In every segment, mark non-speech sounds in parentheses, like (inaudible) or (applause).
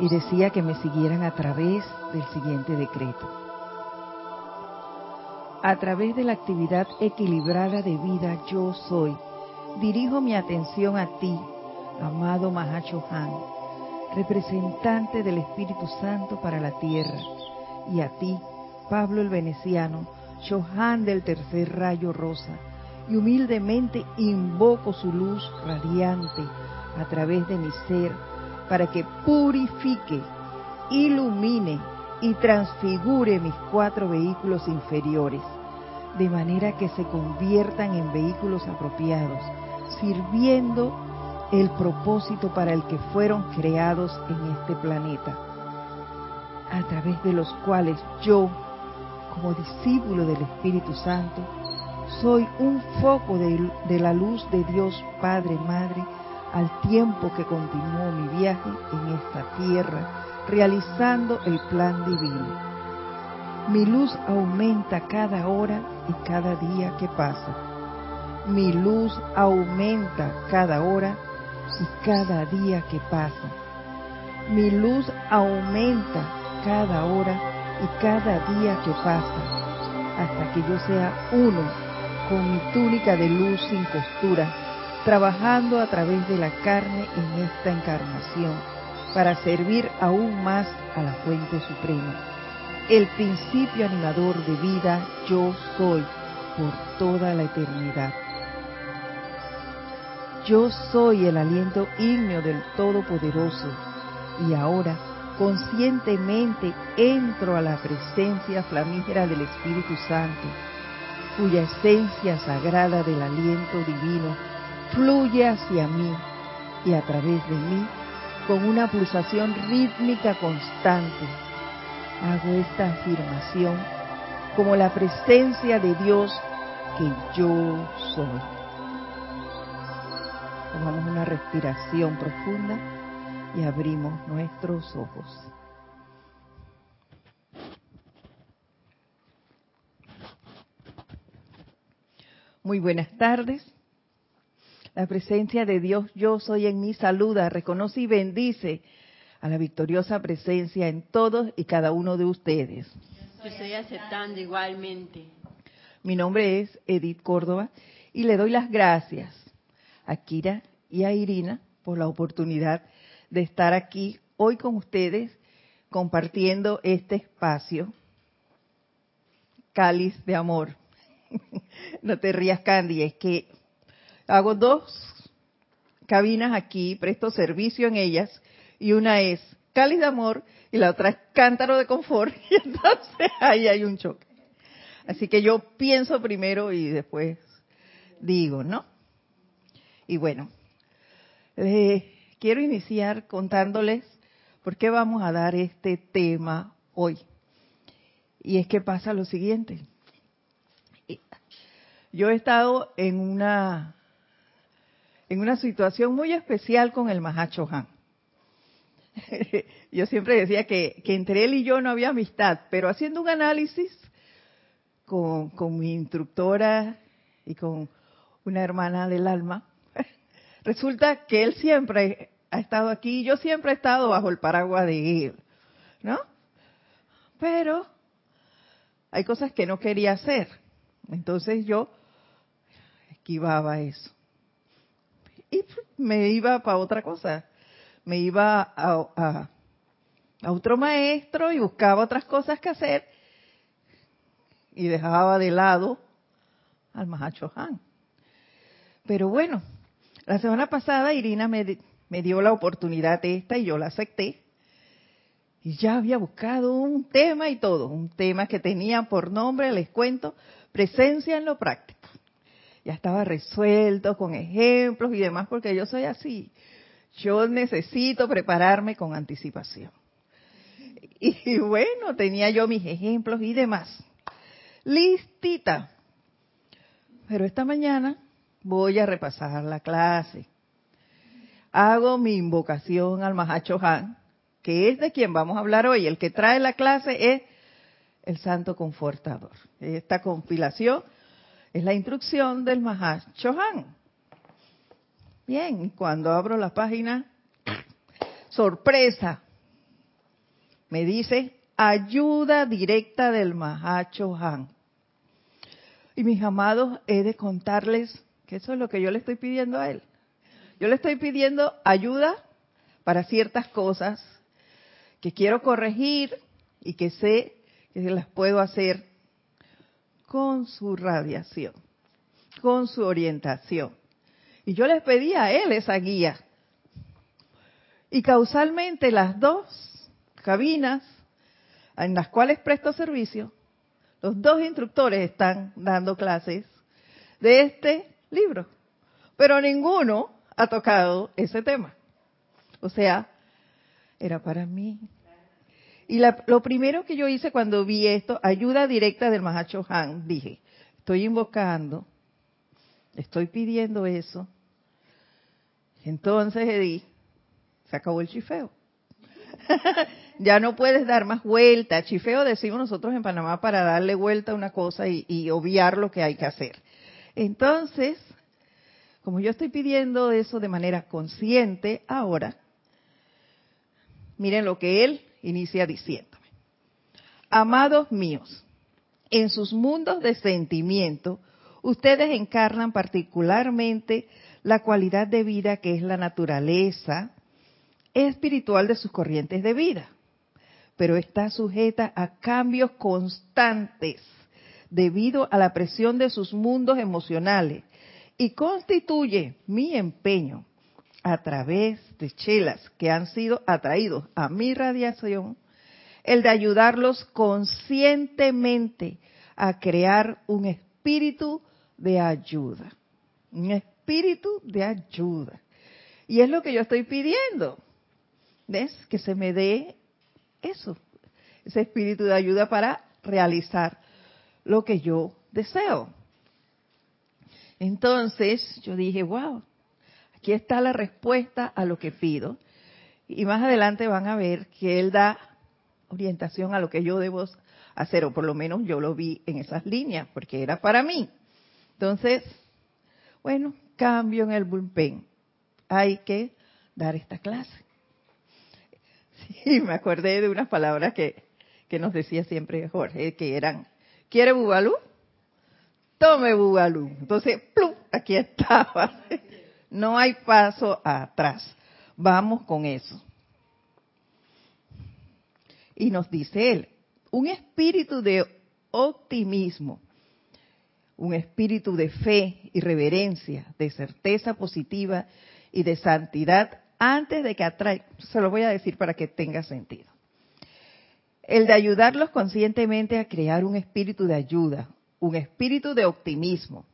y decía que me siguieran a través del siguiente decreto. A través de la actividad equilibrada de vida yo soy, dirijo mi atención a ti, amado Mahacho Han, representante del Espíritu Santo para la tierra, y a ti, Pablo el Veneciano, Chohan del tercer rayo rosa, y humildemente invoco su luz radiante a través de mi ser para que purifique, ilumine y transfigure mis cuatro vehículos inferiores, de manera que se conviertan en vehículos apropiados, sirviendo el propósito para el que fueron creados en este planeta, a través de los cuales yo, como discípulo del Espíritu Santo, soy un foco de, de la luz de Dios Padre, Madre, al tiempo que continúo mi viaje en esta tierra, realizando el plan divino. Mi luz aumenta cada hora y cada día que pasa. Mi luz aumenta cada hora y cada día que pasa. Mi luz aumenta cada hora y cada día que pasa, hasta que yo sea uno con mi túnica de luz sin costura trabajando a través de la carne en esta encarnación para servir aún más a la fuente suprema. El principio animador de vida yo soy por toda la eternidad. Yo soy el aliento ígneo del Todopoderoso y ahora conscientemente entro a la presencia flamígera del Espíritu Santo, cuya esencia sagrada del aliento divino fluye hacia mí y a través de mí con una pulsación rítmica constante. Hago esta afirmación como la presencia de Dios que yo soy. Tomamos una respiración profunda y abrimos nuestros ojos. Muy buenas tardes. La presencia de Dios, yo soy en mí, saluda, reconoce y bendice a la victoriosa presencia en todos y cada uno de ustedes. Yo estoy aceptando igualmente. Mi nombre es Edith Córdoba y le doy las gracias a Kira y a Irina por la oportunidad de estar aquí hoy con ustedes compartiendo este espacio, cáliz de amor. (laughs) no te rías, Candy, es que hago dos cabinas aquí, presto servicio en ellas, y una es cáliz de amor y la otra es cántaro de confort, (laughs) y entonces ahí hay un choque. Así que yo pienso primero y después digo, ¿no? Y bueno, quiero iniciar contándoles por qué vamos a dar este tema hoy. Y es que pasa lo siguiente. Yo he estado en una en una situación muy especial con el Mahacho Han. (laughs) Yo siempre decía que, entre él y yo no había amistad, pero haciendo un análisis con, con mi instructora y con una hermana del alma, (laughs) resulta que él siempre ha estado aquí y yo siempre he estado bajo el paraguas de él, ¿no? Pero hay cosas que no quería hacer, entonces yo esquivaba eso y me iba para otra cosa. Me iba a, otro maestro y buscaba otras cosas que hacer y dejaba de lado al Mahacho Han. Pero bueno, la semana pasada Irina me, me dio la oportunidad esta y yo la acepté. Y ya había buscado un tema y todo, un tema que tenía por nombre, les cuento, presencia en lo práctico ya estaba resuelto con ejemplos y demás, porque yo soy así. Yo necesito prepararme con anticipación. Y bueno, tenía yo mis ejemplos y demás. Listita. Pero esta mañana voy a repasar la clase. Hago mi invocación al Mahacho Han, que es de quien vamos a hablar hoy. El que trae la clase es el Santo Confortador. Esta compilación es la instrucción del Chohan. Bien, cuando abro la página, sorpresa, me dice ayuda directa del Mahacho Han. Y mis amados, he de contarles que eso es lo que yo le estoy pidiendo a él. Yo le estoy pidiendo ayuda para ciertas cosas que quiero corregir y que sé que las puedo hacer con su radiación, con su orientación. Y yo les pedí a él esa guía. Y causalmente las dos cabinas en las cuales presto servicio, los dos instructores están dando clases de este libro, pero ninguno ha tocado ese tema. O sea, era para mí. Y lo primero que yo hice cuando vi esto, ayuda directa del Mahacho Han, dije, estoy invocando, estoy pidiendo eso. Entonces, Edith, se acabó el chifeo. (laughs) ya no puedes dar más vuelta. Chifeo decimos nosotros en Panamá para darle vuelta a una cosa y obviar lo que hay que hacer. Entonces, como yo estoy pidiendo eso de manera consciente ahora, miren lo que él inicia diciéndome. Amados míos, en sus mundos de sentimiento, ustedes encarnan particularmente la cualidad de vida que es la naturaleza espiritual de sus corrientes de vida, pero está sujeta a cambios constantes debido a la presión de sus mundos emocionales y constituye mi empeño a través de chelas que han sido atraídos a mi radiación, el de ayudarlos conscientemente a crear un espíritu de ayuda. Un espíritu de ayuda. Y es lo que yo estoy pidiendo. ¿Ves? Que se me dé eso, ese espíritu de ayuda para realizar lo que yo deseo. Entonces yo dije, wow, aquí está la respuesta a lo que pido. Y más adelante van a ver que Él da orientación a lo que yo debo hacer, o por lo menos yo lo vi en esas líneas, porque era para mí. Entonces, bueno, cambio en el bullpen. Hay que dar esta clase. (laughs) Sí, me acordé de unas palabras que, que nos decía siempre Jorge, que eran, ¿quiere bubalú? Tome bubalú. Entonces, ¡plum! aquí estaba. (laughs) No hay paso atrás. Vamos con eso. Y nos dice él, un espíritu de optimismo, un espíritu de fe y reverencia, de certeza positiva y de santidad antes de que atraiga, se lo voy a decir para que tenga sentido. El de ayudarlos conscientemente a crear un espíritu de ayuda, un espíritu de optimismo,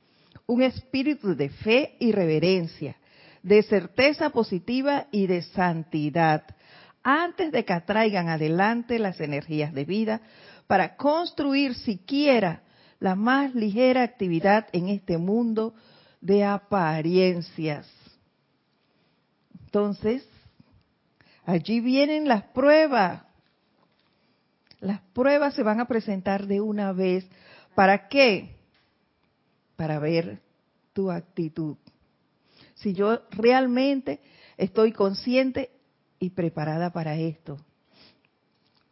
un espíritu de fe y reverencia, de certeza positiva y de santidad, antes de que atraigan adelante las energías de vida para construir siquiera la más ligera actividad en este mundo de apariencias. Entonces, allí vienen las pruebas. Las pruebas se van a presentar de una vez. ¿Para qué? Para ver tu actitud. Si yo realmente estoy consciente y preparada para esto.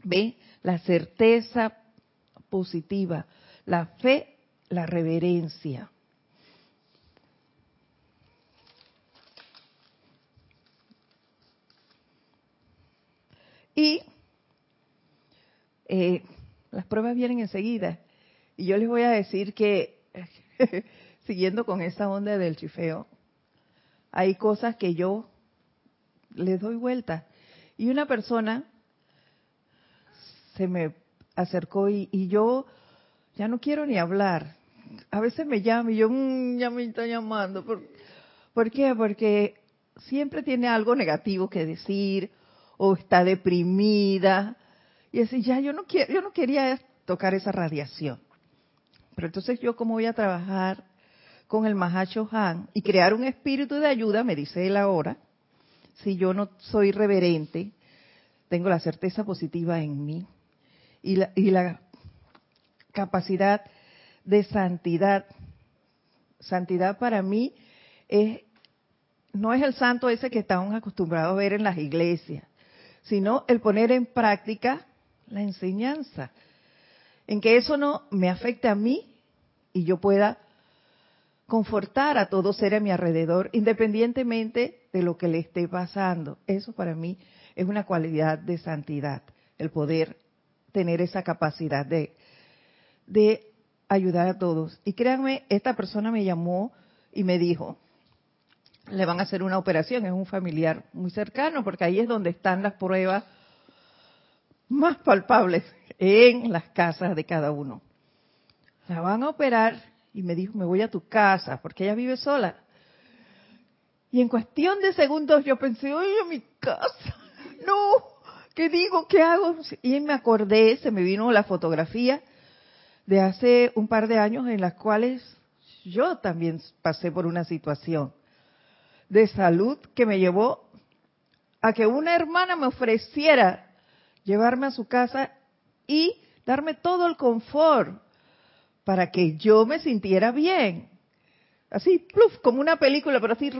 ¿Ve? La certeza positiva, la fe, la reverencia. Y eh, las pruebas vienen enseguida. Y yo les voy a decir que, (laughs) siguiendo con esa onda del chifeo, hay cosas que yo les doy vuelta. Y una persona se me acercó y, yo ya no quiero ni hablar. A veces me llama y yo, mm, ya me está llamando. ¿Por, ¿Por qué? Porque siempre tiene algo negativo que decir o está deprimida. Y así, ya yo no quiero, yo no quería tocar esa radiación. Pero entonces yo cómo voy a trabajar con el Mahacho Han y crear un espíritu de ayuda, me dice él ahora, si yo no soy reverente, tengo la certeza positiva en mí y la, y la capacidad de santidad. Santidad para mí es no es el santo ese que estamos acostumbrados a ver en las iglesias, sino el poner en práctica la enseñanza, en que eso no me afecte a mí y yo pueda confortar a todo ser a mi alrededor, independientemente de lo que le esté pasando. Eso para mí es una cualidad de santidad, el poder tener esa capacidad de, de ayudar a todos. Y créanme, esta persona me llamó y me dijo, le van a hacer una operación, es un familiar muy cercano, porque ahí es donde están las pruebas más palpables en las casas de cada uno. La van a operar y me dijo, me voy a tu casa, porque ella vive sola. Y en cuestión de segundos yo pensé, oye, mi casa, (laughs) no, ¿qué digo? ¿Qué hago? Y me acordé, se me vino la fotografía de hace un par de años en las cuales yo también pasé por una situación de salud que me llevó a que una hermana me ofreciera llevarme a su casa y darme todo el confort para que yo me sintiera bien. Así, pluf, como una película, pero así.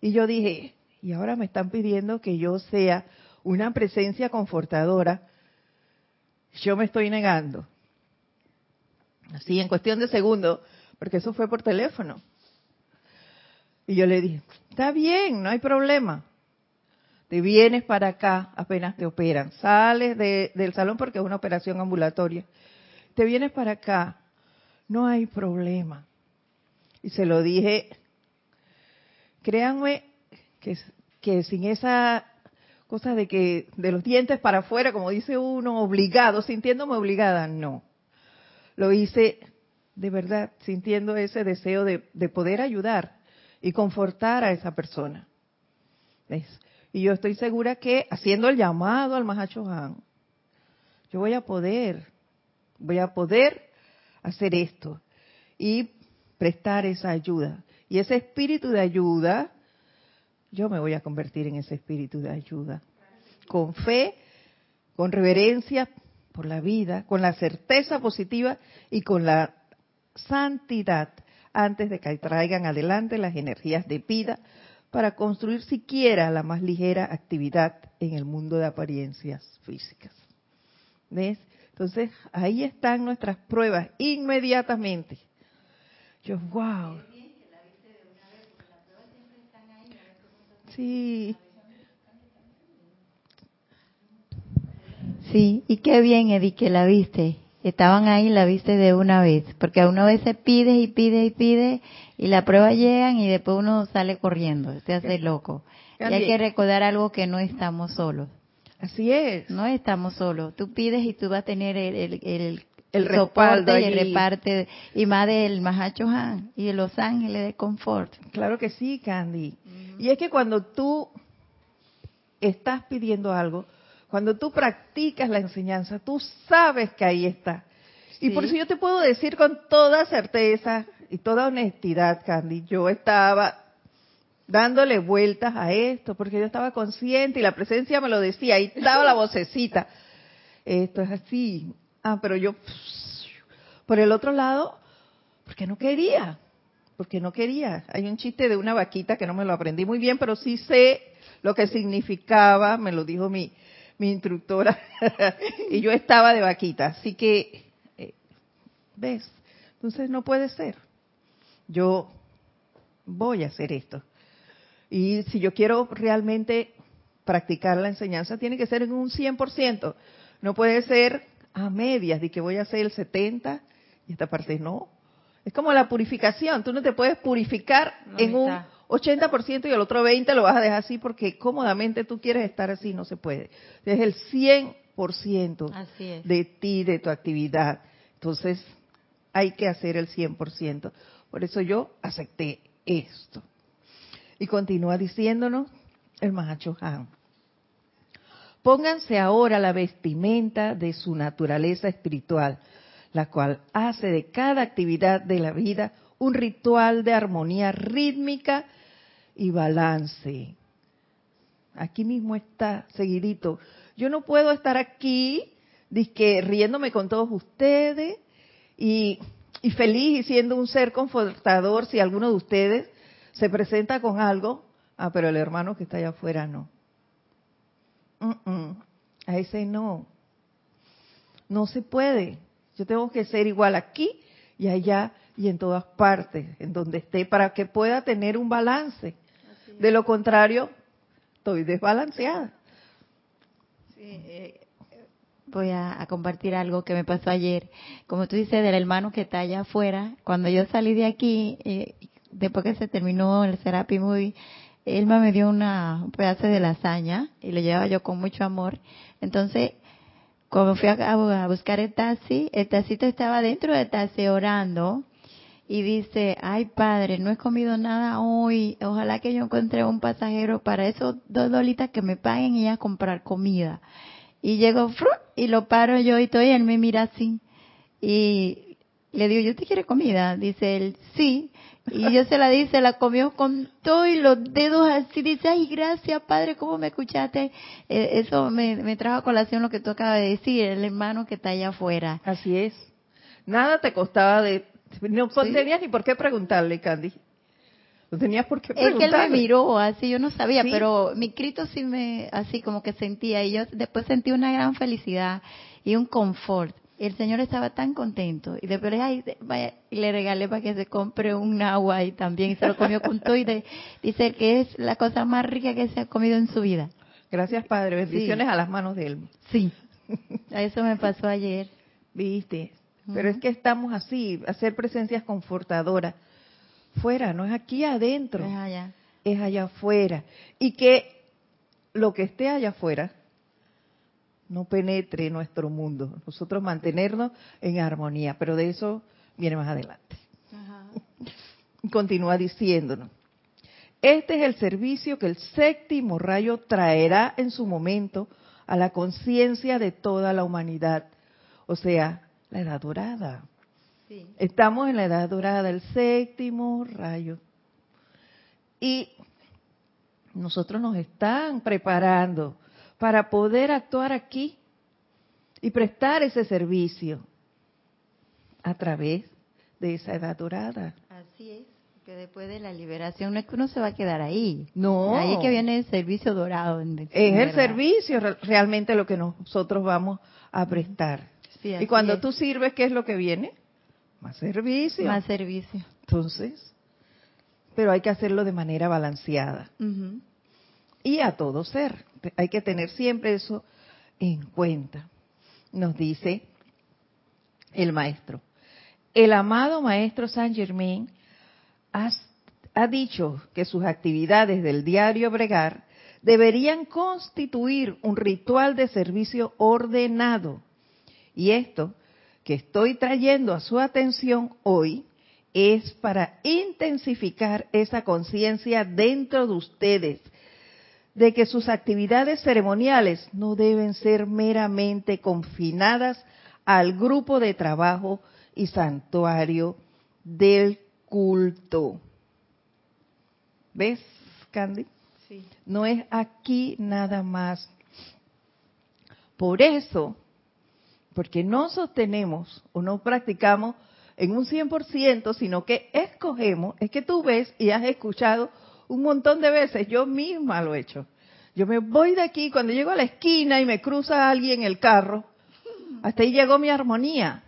Y yo dije, y ahora me están pidiendo que yo sea una presencia confortadora. Yo me estoy negando. Así, en cuestión de segundos, porque eso fue por teléfono. Y yo le dije, está bien, no hay problema. Te vienes para acá apenas te operan. Sales del salón porque es una operación ambulatoria. Te vienes para acá. No hay problema. Y se lo dije, créanme que, que sin esa cosa de que de los dientes para afuera, como dice uno, obligado, sintiéndome obligada, no. Lo hice de verdad, sintiendo ese deseo de, poder ayudar y confortar a esa persona. ¿Ves? Y yo estoy segura que haciendo el llamado al Mahacho Han, yo voy a poder, voy a poder hacer esto y prestar esa ayuda. Y ese espíritu de ayuda, yo me voy a convertir en ese espíritu de ayuda. Con fe, con reverencia por la vida, con la certeza positiva y con la santidad antes de que traigan adelante las energías de vida para construir siquiera la más ligera actividad en el mundo de apariencias físicas. ¿Ves? Entonces, ahí están nuestras pruebas inmediatamente. Yo, wow. Sí. Sí, y qué bien, Eddie, que la viste estaban ahí la viste de una vez, porque a una vez se pide y pide y pide y la prueba llegan y después uno sale corriendo, se hace loco. Y hay que recordar algo que no estamos solos. Así es. No estamos solos. Tú pides y tú vas a tener el, el, el, soporte y el reparte, y más del Mahacho Han y de los ángeles de confort. Claro que sí, Candy. Y es que cuando tú estás pidiendo algo, cuando tú practicas la enseñanza, tú sabes que ahí está. Y por eso yo te puedo decir con toda certeza y toda honestidad, Candy, yo estaba dándole vueltas a esto, porque yo estaba consciente y la presencia me lo decía, ahí estaba la vocecita. Esto es así. Ah, pero yo, por el otro lado, porque no quería, porque no quería. Hay un chiste de una vaquita que no me lo aprendí muy bien, pero sí sé lo que significaba, me lo dijo mi, mi instructora, (laughs) y yo estaba de vaquita. Así que, eh, ¿ves? Entonces no puede ser. Yo voy a hacer esto. Y si yo quiero realmente practicar la enseñanza, tiene que ser en un 100%. No puede ser a medias, de que voy a hacer el 70 y esta parte no. Es como la purificación. Tú no te puedes purificar en un 80% y el otro 20% lo vas a dejar así porque cómodamente tú quieres estar así, no se puede. Es el 100% de ti, de tu actividad. Entonces, hay que hacer el 100%. Por eso yo acepté esto. Y continúa diciéndonos el Mahacho Han. Pónganse ahora la vestimenta de su naturaleza espiritual, la cual hace de cada actividad de la vida un ritual de armonía rítmica y balance. Aquí mismo está, seguidito. Yo no puedo estar aquí disque, riéndome con todos ustedes y, y feliz y siendo un ser confortador si alguno de ustedes se presenta con algo. Ah, pero el hermano que está allá afuera no. a ese no. No se puede. Yo tengo que ser igual aquí y allá y en todas partes, en donde esté, para que pueda tener un balance. De lo contrario, estoy desbalanceada. Sí, eh, voy a, compartir algo que me pasó ayer. Como tú dices, del hermano que está allá afuera, cuando yo salí de aquí, eh, después que se terminó el Serapi Movie, él me dio una, un pedazo de lasaña y lo llevaba yo con mucho amor. Entonces, cuando fui a, buscar el taxi, el taxista estaba dentro del taxi orando y dice, ay padre, no he comido nada hoy, ojalá que yo encuentre un pasajero para esos dos dolitas que me paguen y a comprar comida. Y llego y lo paro yo y estoy, él me mira así. Y le digo, ¿yo te quiere comida? Dice él, sí. Y yo se la di, se la comió con todo y los dedos así. Dice, ay, gracias, padre, ¿cómo me escuchaste? Eh, eso me, me trajo a colación lo que tú acabas de decir, el hermano que está allá afuera. Así es. Nada te costaba de... No tenías ni por qué preguntarle, Candy. No tenías por qué preguntarle. Es que él me miró así, yo no sabía, pero mi grito sí me, así como que sentía. Y yo después sentí una gran felicidad y un confort el señor estaba tan contento y después le, le regalé para que se compre un agua y también se lo comió con todo y dice que es la cosa más rica que se ha comido en su vida. Gracias Padre, bendiciones a las manos de él. Sí, (laughs) a eso me pasó ayer. Viste, pero es que estamos así, hacer presencias confortadoras. Fuera, no es aquí adentro. Es allá. Es allá afuera. Y que lo que esté allá afuera no penetre nuestro mundo. Nosotros mantenernos en armonía, pero de eso viene más adelante. (laughs) Continúa diciéndonos. Este es el servicio que el séptimo rayo traerá en su momento a la conciencia de toda la humanidad. O sea, la edad dorada. Estamos en la edad dorada, el séptimo rayo. Y nosotros nos están preparando para poder actuar aquí y prestar ese servicio a través de esa edad dorada. Así es, que después de la liberación no es que uno se va a quedar ahí. No. Ahí es que viene el servicio dorado. es el servicio realmente lo que nosotros vamos a prestar. Y cuando tú sirves, ¿qué es lo que viene? Más servicio. Más servicio. Entonces, pero hay que hacerlo de manera balanceada. Y a todo ser. Hay que tener siempre eso en cuenta. Nos dice el maestro. El amado maestro Saint Germain ha, ha dicho que sus actividades del diario bregar deberían constituir un ritual de servicio ordenado. Y esto que estoy trayendo a su atención hoy es para intensificar esa conciencia dentro de ustedes de que sus actividades ceremoniales no deben ser meramente confinadas al grupo de trabajo y santuario del culto. ¿Ves, Candy? Sí. No es aquí nada más. Por eso, porque no sostenemos o no practicamos en un 100%, sino que escogemos, es que tú ves y has escuchado un montón de veces, yo misma lo he hecho. Yo me voy de aquí, cuando llego a la esquina y me cruza alguien el carro, hasta ahí llegó mi armonía.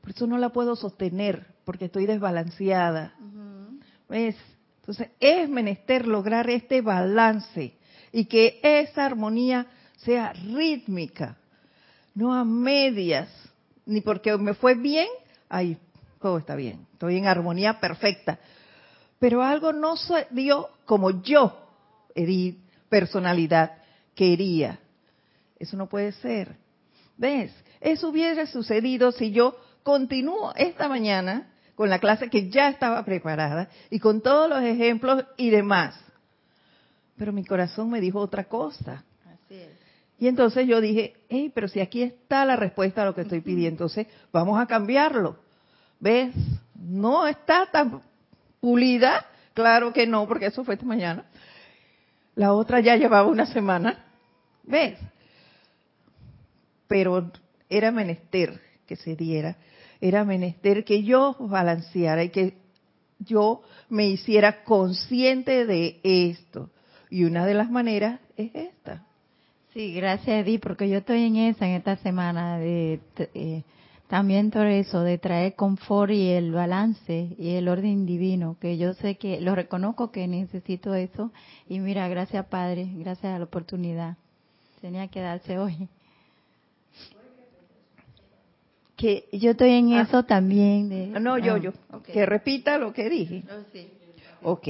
Por eso no la puedo sostener, porque estoy desbalanceada. ¿Ves? Entonces es menester lograr este balance y que esa armonía sea rítmica, no a medias, ni porque me fue bien, ahí todo está bien, estoy en armonía perfecta pero algo no se dio como yo, Edith, personalidad, quería. Eso no puede ser. ¿Ves? Eso hubiera sucedido si yo continúo esta mañana con la clase que ya estaba preparada y con todos los ejemplos y demás. Pero mi corazón me dijo otra cosa. Así es. Y entonces yo dije, hey, pero si aquí está la respuesta a lo que estoy pidiendo, entonces vamos a cambiarlo. ¿Ves? No está tan pulida, claro que no, porque eso fue esta mañana. La otra ya llevaba una semana, ¿ves? Pero era menester que se diera, era menester que yo balanceara y que yo me hiciera consciente de esto. Y una de las maneras es esta. Sí, gracias Edith, porque yo estoy en esa, en esta semana, de eh, también todo eso, de traer confort y el balance y el orden divino, que yo sé que, lo reconozco que necesito eso, y mira, gracias Padre, gracias a la oportunidad, tenía que darse hoy. Que yo estoy en ah. eso también. De, no, yo, ah, yo, que repita lo que dije. Oh, sí. Ok.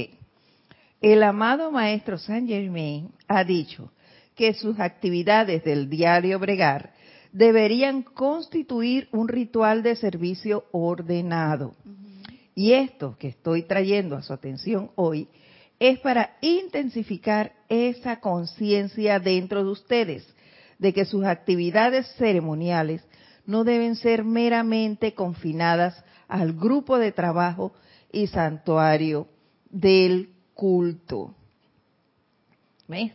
El amado Maestro Saint Germain ha dicho, que sus actividades del diario bregar deberían constituir un ritual de servicio ordenado. Y esto que estoy trayendo a su atención hoy es para intensificar esa conciencia dentro de ustedes de que sus actividades ceremoniales no deben ser meramente confinadas al grupo de trabajo y santuario del culto. ¿Ves?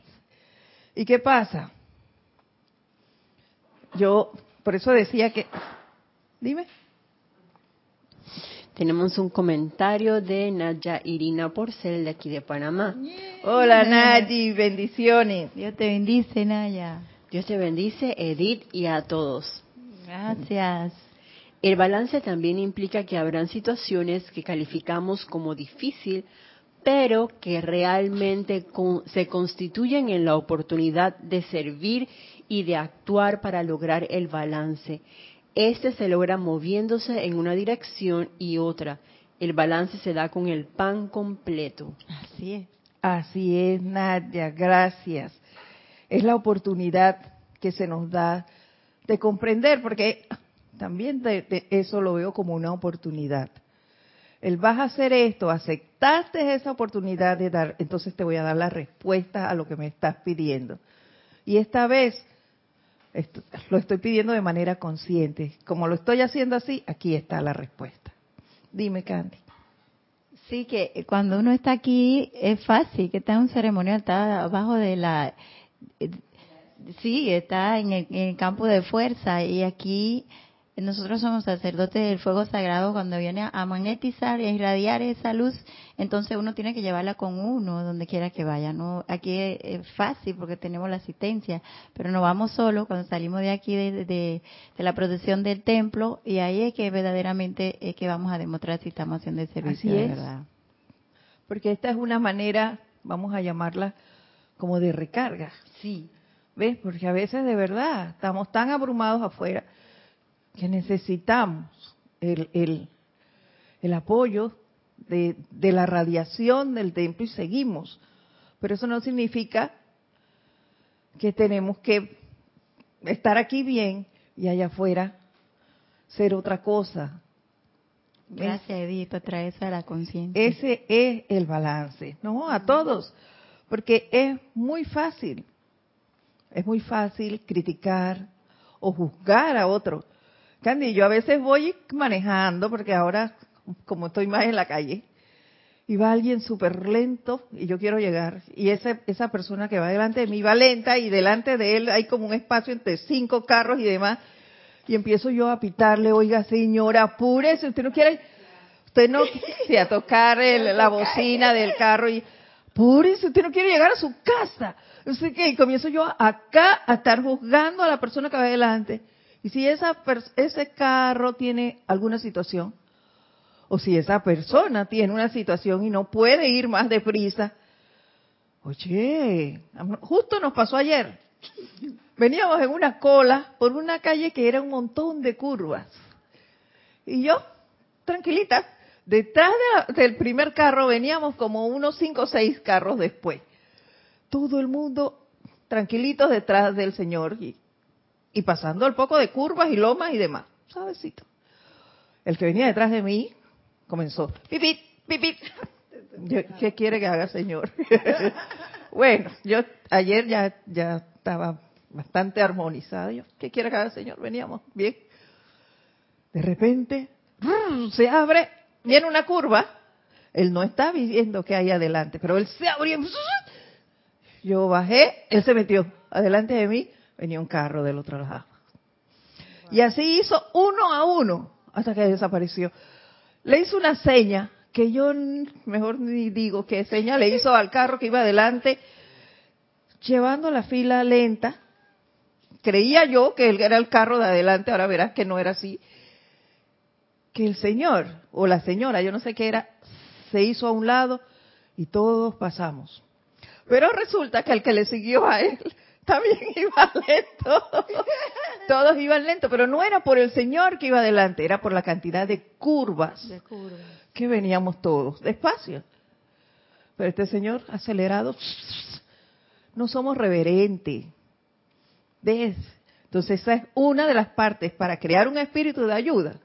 ¿Y qué pasa? Yo, por eso decía que... Dime. Tenemos un comentario de Nadia Irina Porcel de aquí de Panamá. Hola Nadia, bendiciones. Dios te bendice, Naya. Dios te bendice, Edith, y a todos. Gracias. El balance también implica que habrán situaciones que calificamos como difícil pero que realmente se constituyen en la oportunidad de servir y de actuar para lograr el balance. Este se logra moviéndose en una dirección y otra. El balance se da con el pan completo. Así es. Así es, Nadia, gracias. Es la oportunidad que se nos da de comprender, porque también eso lo veo como una oportunidad el vas a hacer esto, aceptaste esa oportunidad de dar, entonces te voy a dar la respuesta a lo que me estás pidiendo. Y esta vez lo estoy pidiendo de manera consciente. Como lo estoy haciendo así, aquí está la respuesta. Dime, Candy. Sí, que cuando uno está aquí es fácil, que está en un ceremonial, está abajo de la... Eh, sí, está en el campo de fuerza y aquí nosotros somos sacerdotes del fuego sagrado cuando viene a magnetizar y a irradiar esa luz, entonces uno tiene que llevarla con uno donde quiera que vaya. No, aquí es, fácil porque tenemos la asistencia, pero no vamos solo cuando salimos de aquí de, la protección del templo y ahí es que verdaderamente es que vamos a demostrar si estamos haciendo el servicio de verdad. Porque esta es una manera, vamos a llamarla como de recarga. Sí. ¿Ves? Porque a veces de verdad estamos tan abrumados afuera que necesitamos el, el, el apoyo de, de, la radiación del templo y seguimos. Pero eso no significa que tenemos que estar aquí bien y allá afuera ser otra cosa. Gracias, Edith, traer eso a la conciencia. Ese es el balance, ¿no? A todos. Porque es muy fácil, es muy fácil criticar o juzgar a otro Candy, yo a veces voy manejando, porque ahora, como estoy más en la calle, y va alguien súper lento y yo quiero llegar. Y esa, esa persona que va delante de mí va lenta y delante de él hay como un espacio entre cinco carros y demás. Y empiezo yo a pitarle, oiga señora, apúrese, usted no quiere, usted no quiere a tocar la bocina del carro y apúrese, usted no quiere llegar a su casa. Así que y comienzo yo acá a estar juzgando a la persona que va delante. Y si esa, ese carro tiene alguna situación, o si esa persona tiene una situación y no puede ir más deprisa, oye, justo nos pasó ayer. Veníamos en una cola por una calle que era un montón de curvas. Y yo, tranquilita, detrás del primer carro veníamos como unos cinco o seis carros después. Todo el mundo tranquilitos detrás del Señor. Y y pasando el poco de curvas y lomas y demás. Suavecito. El que venía detrás de mí comenzó, pipit, pipit. (laughs) ¿Qué quiere que haga, señor? (laughs) bueno, yo ayer ya, ya estaba bastante armonizado. Yo, ¿Qué quiere que haga, señor? Veníamos bien. De repente, se abre, viene una curva. Él no está viendo que hay adelante, pero él se abrió. Yo bajé, él se metió adelante de mí venía un carro del otro lado. Y así hizo uno a uno hasta que desapareció. Le hizo una seña que yo mejor ni digo qué seña le hizo al carro que iba adelante, llevando la fila lenta creía yo que él era el carro de adelante, ahora verás que no era así, que el señor o la señora, yo no sé qué era, se hizo a un lado y todos pasamos. Pero resulta que el que le siguió a él (laughs) también iba lento. (laughs) Todos iban lento, pero no era por el Señor que iba adelante, era por la cantidad de curvas, que veníamos todos, despacio. Pero este Señor acelerado, no somos reverentes. ¿Ves? Entonces esa es una de las partes para crear un espíritu de ayuda.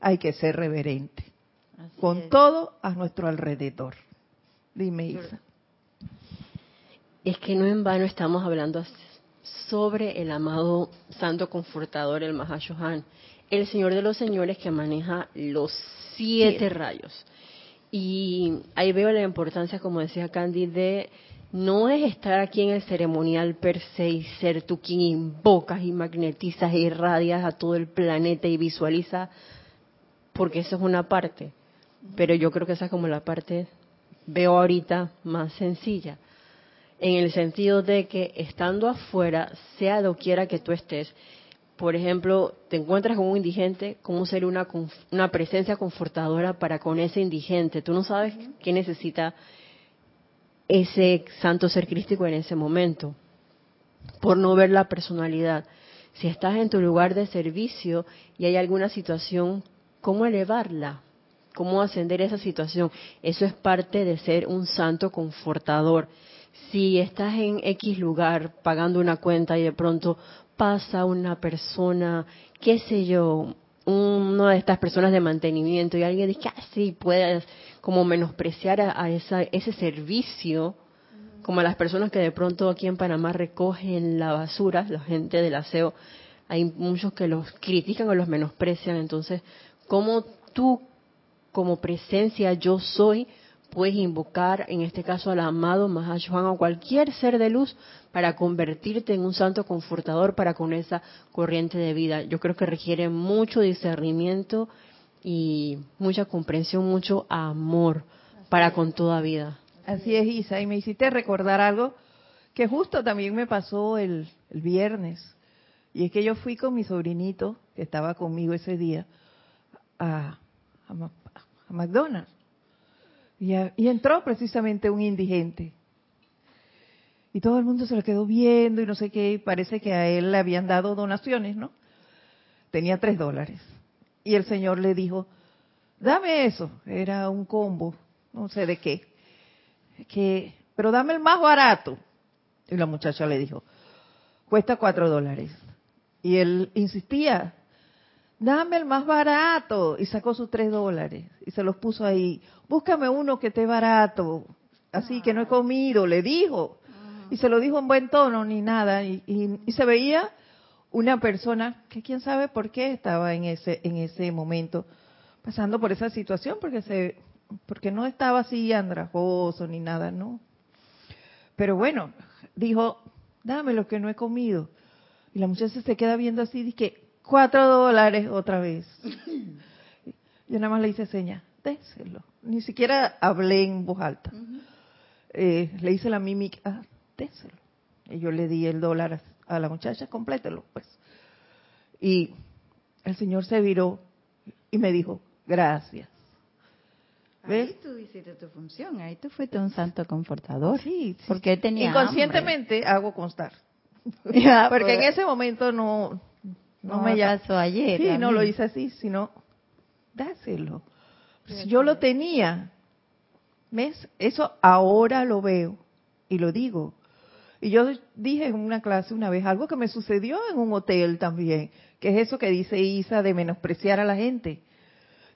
Hay que ser reverente. con todo a nuestro alrededor. Dime, Isa. Es que no en vano estamos hablando sobre el amado Santo Confortador, el Mahashohan, el Señor de los Señores que maneja los siete rayos. Y ahí veo la importancia, como decía Candy, de no es estar aquí en el ceremonial per se y ser tú quien invocas y magnetizas e irradias a todo el planeta y visualiza, porque eso es una parte. Pero yo creo que esa es como la parte, veo ahorita, más sencilla en el sentido de que estando afuera, sea quiera que tú estés, por ejemplo, te encuentras con un indigente, ¿cómo ser una, una presencia confortadora para con ese indigente? Tú no sabes qué necesita ese santo ser crístico en ese momento, por no ver la personalidad. Si estás en tu lugar de servicio y hay alguna situación, ¿cómo elevarla? ¿Cómo ascender esa situación? Eso es parte de ser un santo confortador si estás en X lugar pagando una cuenta y de pronto pasa una persona, qué sé yo, una de estas personas de mantenimiento y alguien dice, ah, sí, puedes como menospreciar a, esa, ese servicio, como a las personas que de pronto aquí en Panamá recogen la basura, la gente del aseo, hay muchos que los critican o los menosprecian, entonces, ¿cómo tú como presencia yo soy puedes invocar, en este caso al amado Mahashohan o cualquier ser de luz para convertirte en un santo confortador para con esa corriente de vida. Yo creo que requiere mucho discernimiento y mucha comprensión, mucho amor para con toda vida. Así es, Isa, y me hiciste recordar algo que justo también me pasó el, viernes. Y es que yo fui con mi sobrinito, que estaba conmigo ese día, a, a McDonald's. Y, entró precisamente un indigente. Y todo el mundo se lo quedó viendo y no sé qué, y parece que a él le habían dado donaciones, ¿no? Tenía tres dólares. Y el señor le dijo, dame eso. Era un combo, no sé de qué. Que, pero dame el más barato. Y la muchacha le dijo, cuesta cuatro dólares. Y él insistía, dame el más barato. Y sacó sus tres dólares y se los puso ahí. Búscame uno que esté barato, así que no he comido, le dijo. Y se lo dijo en buen tono, ni nada. Y, y, se veía una persona que quién sabe por qué estaba en ese, en ese momento pasando por esa situación, porque se, porque no estaba así andrajoso ni nada, ¿no? Pero bueno, dijo, dame lo que no he comido. Y la muchacha se queda viendo así, dice, cuatro dólares otra vez. Yo nada más le hice seña, déselo. Ni siquiera hablé en voz alta. Eh, le hice la mímica, ah, déselo. Y yo le di el dólar a la muchacha, complételo, pues. Y el Señor se viró y me dijo, gracias. ¿Ves? Ahí tú hiciste tu función, ahí tú fuiste un santo confortador. Sí, porque tenía Inconscientemente hago constar. (laughs) porque en pues. ese momento no, no, me pasó ayer. Sí, no lo hice así, sino dáselo. Pues yo lo tenía. ¿Ves? Eso ahora lo veo y lo digo. Y yo dije en una clase una vez algo que me sucedió en un hotel también, que es eso que dice Isa de menospreciar a la gente.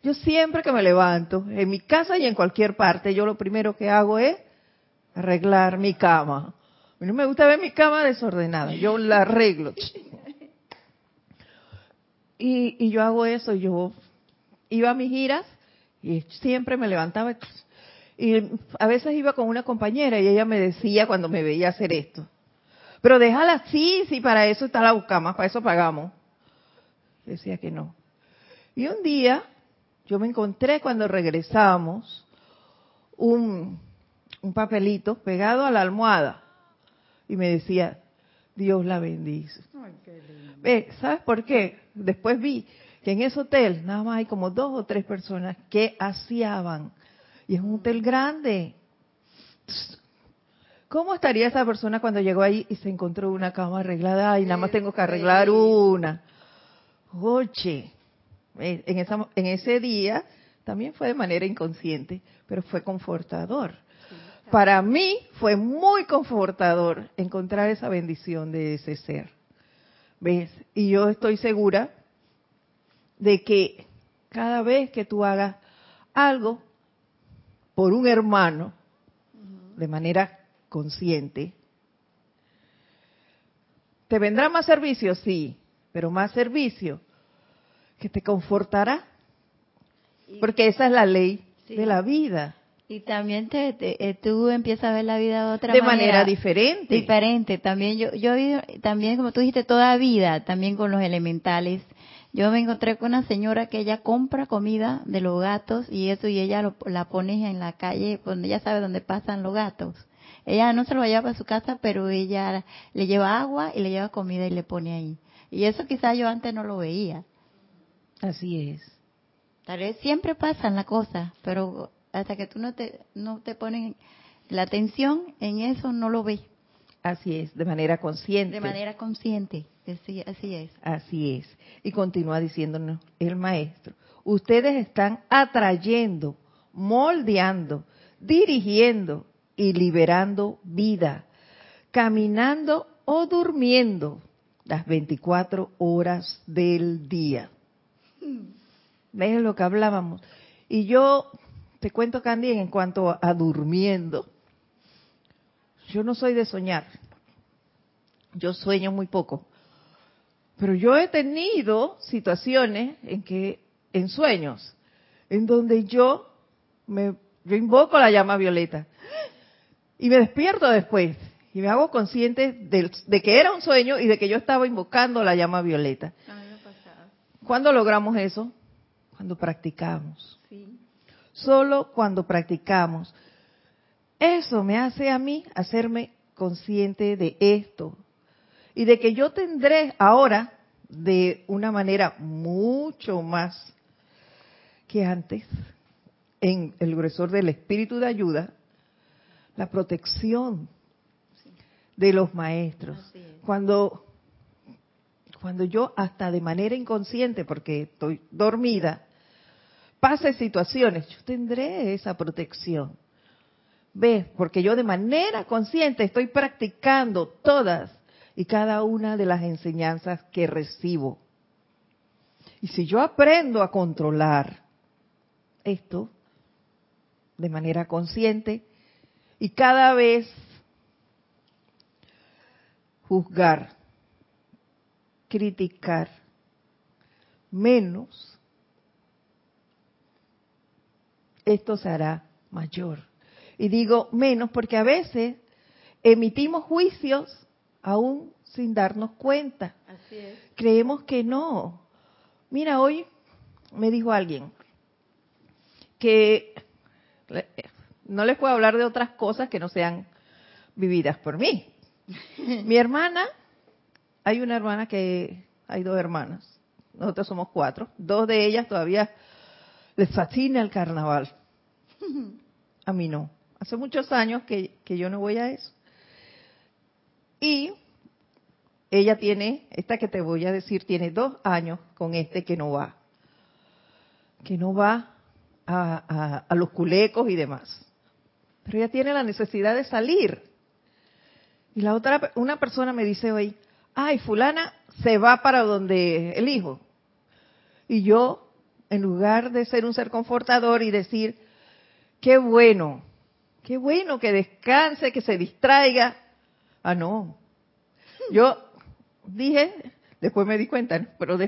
Yo siempre que me levanto, en mi casa y en cualquier parte, yo lo primero que hago es arreglar mi cama. A mí no me gusta ver mi cama desordenada, yo la arreglo. (laughs) Y, y yo hago eso, yo iba a mis giras y siempre me levantaba y a veces iba con una compañera y ella me decía cuando me veía hacer esto, pero déjala así, si para eso está la buscamos, para eso pagamos. decía que no. Y un día yo me encontré cuando regresamos un, un papelito pegado a la almohada y me decía, Dios la bendice. ¿Sabes por qué? Después vi que en ese hotel nada más hay como dos o tres personas que aseaban. Y es un hotel grande. ¿Cómo estaría esa persona cuando llegó ahí y se encontró una cama arreglada y nada más tengo que arreglar una? Oye, eh, en, esa, en ese día también fue de manera inconsciente, pero fue confortador. Para mí fue muy confortador encontrar esa bendición de ese ser. ¿Ves? Y yo estoy segura de que cada vez que tú hagas algo por un hermano, de manera consciente, ¿te vendrá más servicio? Sí, pero más servicio que te confortará. Porque esa es la ley de la vida. Y también te, eh, tú empiezas a ver la vida de otra manera. De manera diferente. Diferente. También yo, yo también como tú dijiste, toda vida, también con los elementales. Yo me encontré con una señora que ella compra comida de los gatos y eso y ella la pone en la calle donde ella sabe dónde pasan los gatos. Ella no se lo lleva a su casa, pero ella le lleva agua y le lleva comida y le pone ahí. Y eso quizás yo antes no lo veía. Así es. Tal vez siempre pasan las cosas, pero hasta que tú no te, no te pones la atención en eso, no lo ves. Así es, de manera consciente. De manera consciente, así, así es. Así es. Y continúa diciéndonos el maestro, ustedes están atrayendo, moldeando, dirigiendo y liberando vida, caminando o durmiendo las 24 horas del día. ¿Ves lo que hablábamos? Y yo te cuento, Candy, en cuanto a durmiendo. Yo no soy de soñar. Yo sueño muy poco. Pero yo he tenido situaciones en que, en sueños, en donde yo me, yo invoco la llama violeta y me despierto después y me hago consciente de, que era un sueño y de que yo estaba invocando la llama violeta. ¿Cuándo logramos eso? Cuando practicamos. Solo cuando practicamos. Eso me hace a mí hacerme consciente de esto y de que yo tendré ahora de una manera mucho más que antes en el gruesor del espíritu de ayuda la protección de los maestros. Cuando cuando yo hasta de manera inconsciente, porque estoy dormida, pase situaciones, yo tendré esa protección. ¿Ves? Porque yo de manera consciente estoy practicando todas y cada una de las enseñanzas que recibo. Y si yo aprendo a controlar esto de manera consciente y cada vez juzgar criticar menos, esto se hará mayor. Y digo menos porque a veces emitimos juicios aún sin darnos cuenta. Creemos que no. Mira, hoy me dijo alguien que no les puedo hablar de otras cosas que no sean vividas por mí. (laughs) Mi hermana hay una hermana que, hay dos hermanas, nosotros somos cuatro, dos de ellas todavía les fascina el carnaval. A mí no. Hace muchos años que, que yo no voy a eso. Y ella tiene, esta que te voy a decir, tiene dos años con este que no va. Que no va a, a, a, los culecos y demás. Pero ella tiene la necesidad de salir. Y la otra, una persona me dice hoy, ay, fulana se va para donde el hijo. Y yo, en lugar de ser un ser confortador y decir, qué bueno, qué bueno que descanse, que se distraiga, ah, no. Yo dije, después me di cuenta, pero,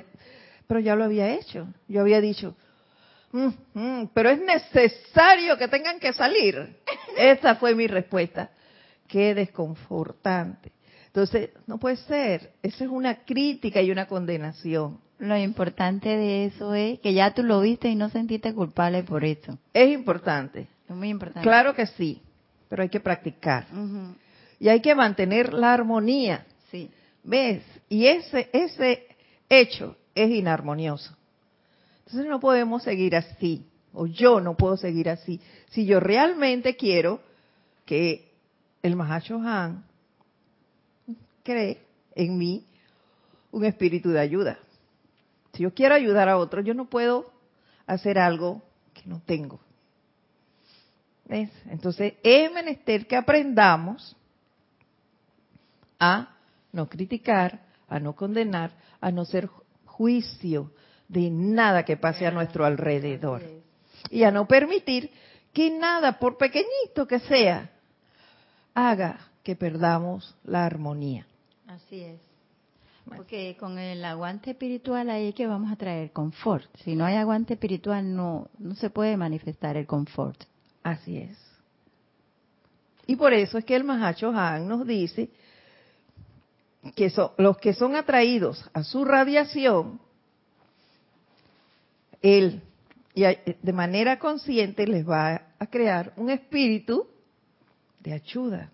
pero ya lo había hecho. Yo había dicho, pero es necesario que tengan que salir. Esa fue mi respuesta. Qué desconfortante. Entonces, no puede ser. Esa es una crítica y una condenación. Lo importante de eso es que ya tú lo viste y no sentiste culpable por eso. Es importante. Es muy importante. Claro que sí, pero hay que practicar. Y hay que mantener la armonía. Sí. ¿Ves? Y ese, ese hecho es inarmonioso. Entonces no podemos seguir así, o yo no puedo seguir así, si yo realmente quiero que el Mahacho Han cree en mí un espíritu de ayuda. Si yo quiero ayudar a otro, yo no puedo hacer algo que no tengo. ¿Ves? Entonces, es menester que aprendamos a no criticar, a no condenar, a no ser juicio de nada que pase a nuestro alrededor. Y a no permitir que nada, por pequeñito que sea, haga que perdamos la armonía. Así es. Porque con el aguante espiritual ahí es que vamos a traer confort. Si no hay aguante espiritual no, no se puede manifestar el confort. Así es. Y por eso es que el Mahacho Han nos dice que los que son atraídos a su radiación, él de manera consciente les va a crear un espíritu de ayuda.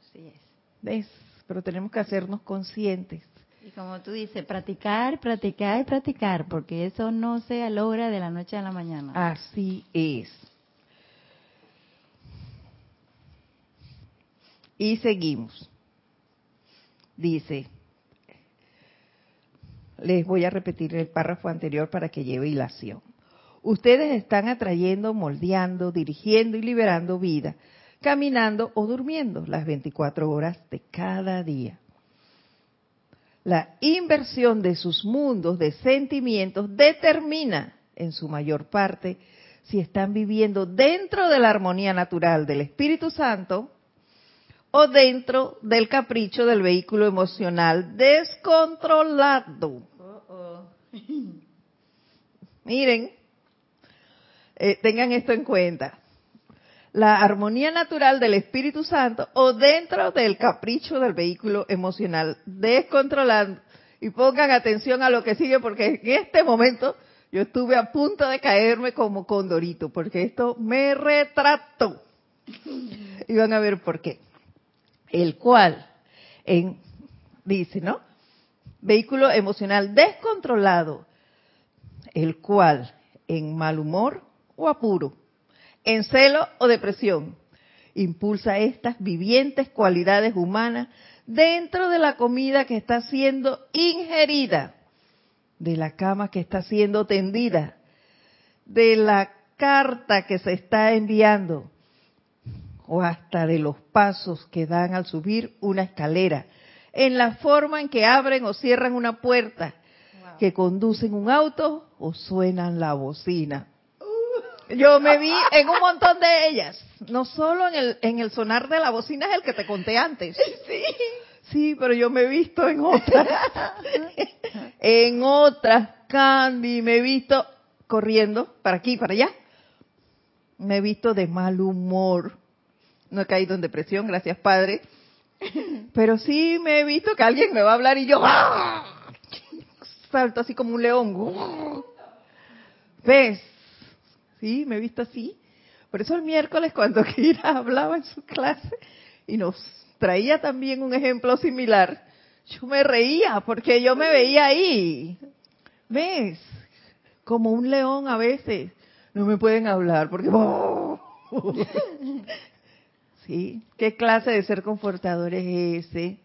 Así es. ¿Ves? Pero tenemos que hacernos conscientes. Y como tú dices, practicar, practicar practicar, porque eso no se logra de la noche a la mañana. Así es. Y seguimos. Dice, les voy a repetir el párrafo anterior para que lleve hilación. Ustedes están atrayendo, moldeando, dirigiendo y liberando vida, caminando o durmiendo las 24 horas de cada día. La inversión de sus mundos de sentimientos determina, en su mayor parte, si están viviendo dentro de la armonía natural del Espíritu Santo o dentro del capricho del vehículo emocional descontrolado. (laughs) Miren, eh, tengan esto en cuenta. La armonía natural del Espíritu Santo o dentro del capricho del vehículo emocional descontrolado. Y pongan atención a lo que sigue porque en este momento yo estuve a punto de caerme como condorito porque esto me retrató. Y van a ver por qué el cual, en, dice, ¿no? Vehículo emocional descontrolado, el cual en mal humor o apuro, en celo o depresión, impulsa estas vivientes cualidades humanas dentro de la comida que está siendo ingerida, de la cama que está siendo tendida, de la carta que se está enviando, o hasta de los pasos que dan al subir una escalera, en la forma en que abren o cierran una puerta, que conducen un auto o suenan la bocina. Yo me vi en un montón de ellas, no solo en el, en el sonar de la bocina es el que te conté antes. (laughs) Sí. Sí, pero yo me he visto en otras, (laughs) en otras, Candy, me he visto corriendo para aquí, para allá. Me he visto de mal humor no he caído en depresión, gracias Padre. (laughs) Pero sí me he visto que alguien me va a hablar y yo ¡ah! salto así como un león. ¿Ves? Sí, me he visto así. Por eso el miércoles cuando (laughs) Kira hablaba en su clase y nos traía también un ejemplo similar, yo me reía porque yo me veía ahí. ¿Ves? Como un león a veces. No me pueden hablar porque... (laughs) ¿Qué clase de ser confortador es ese?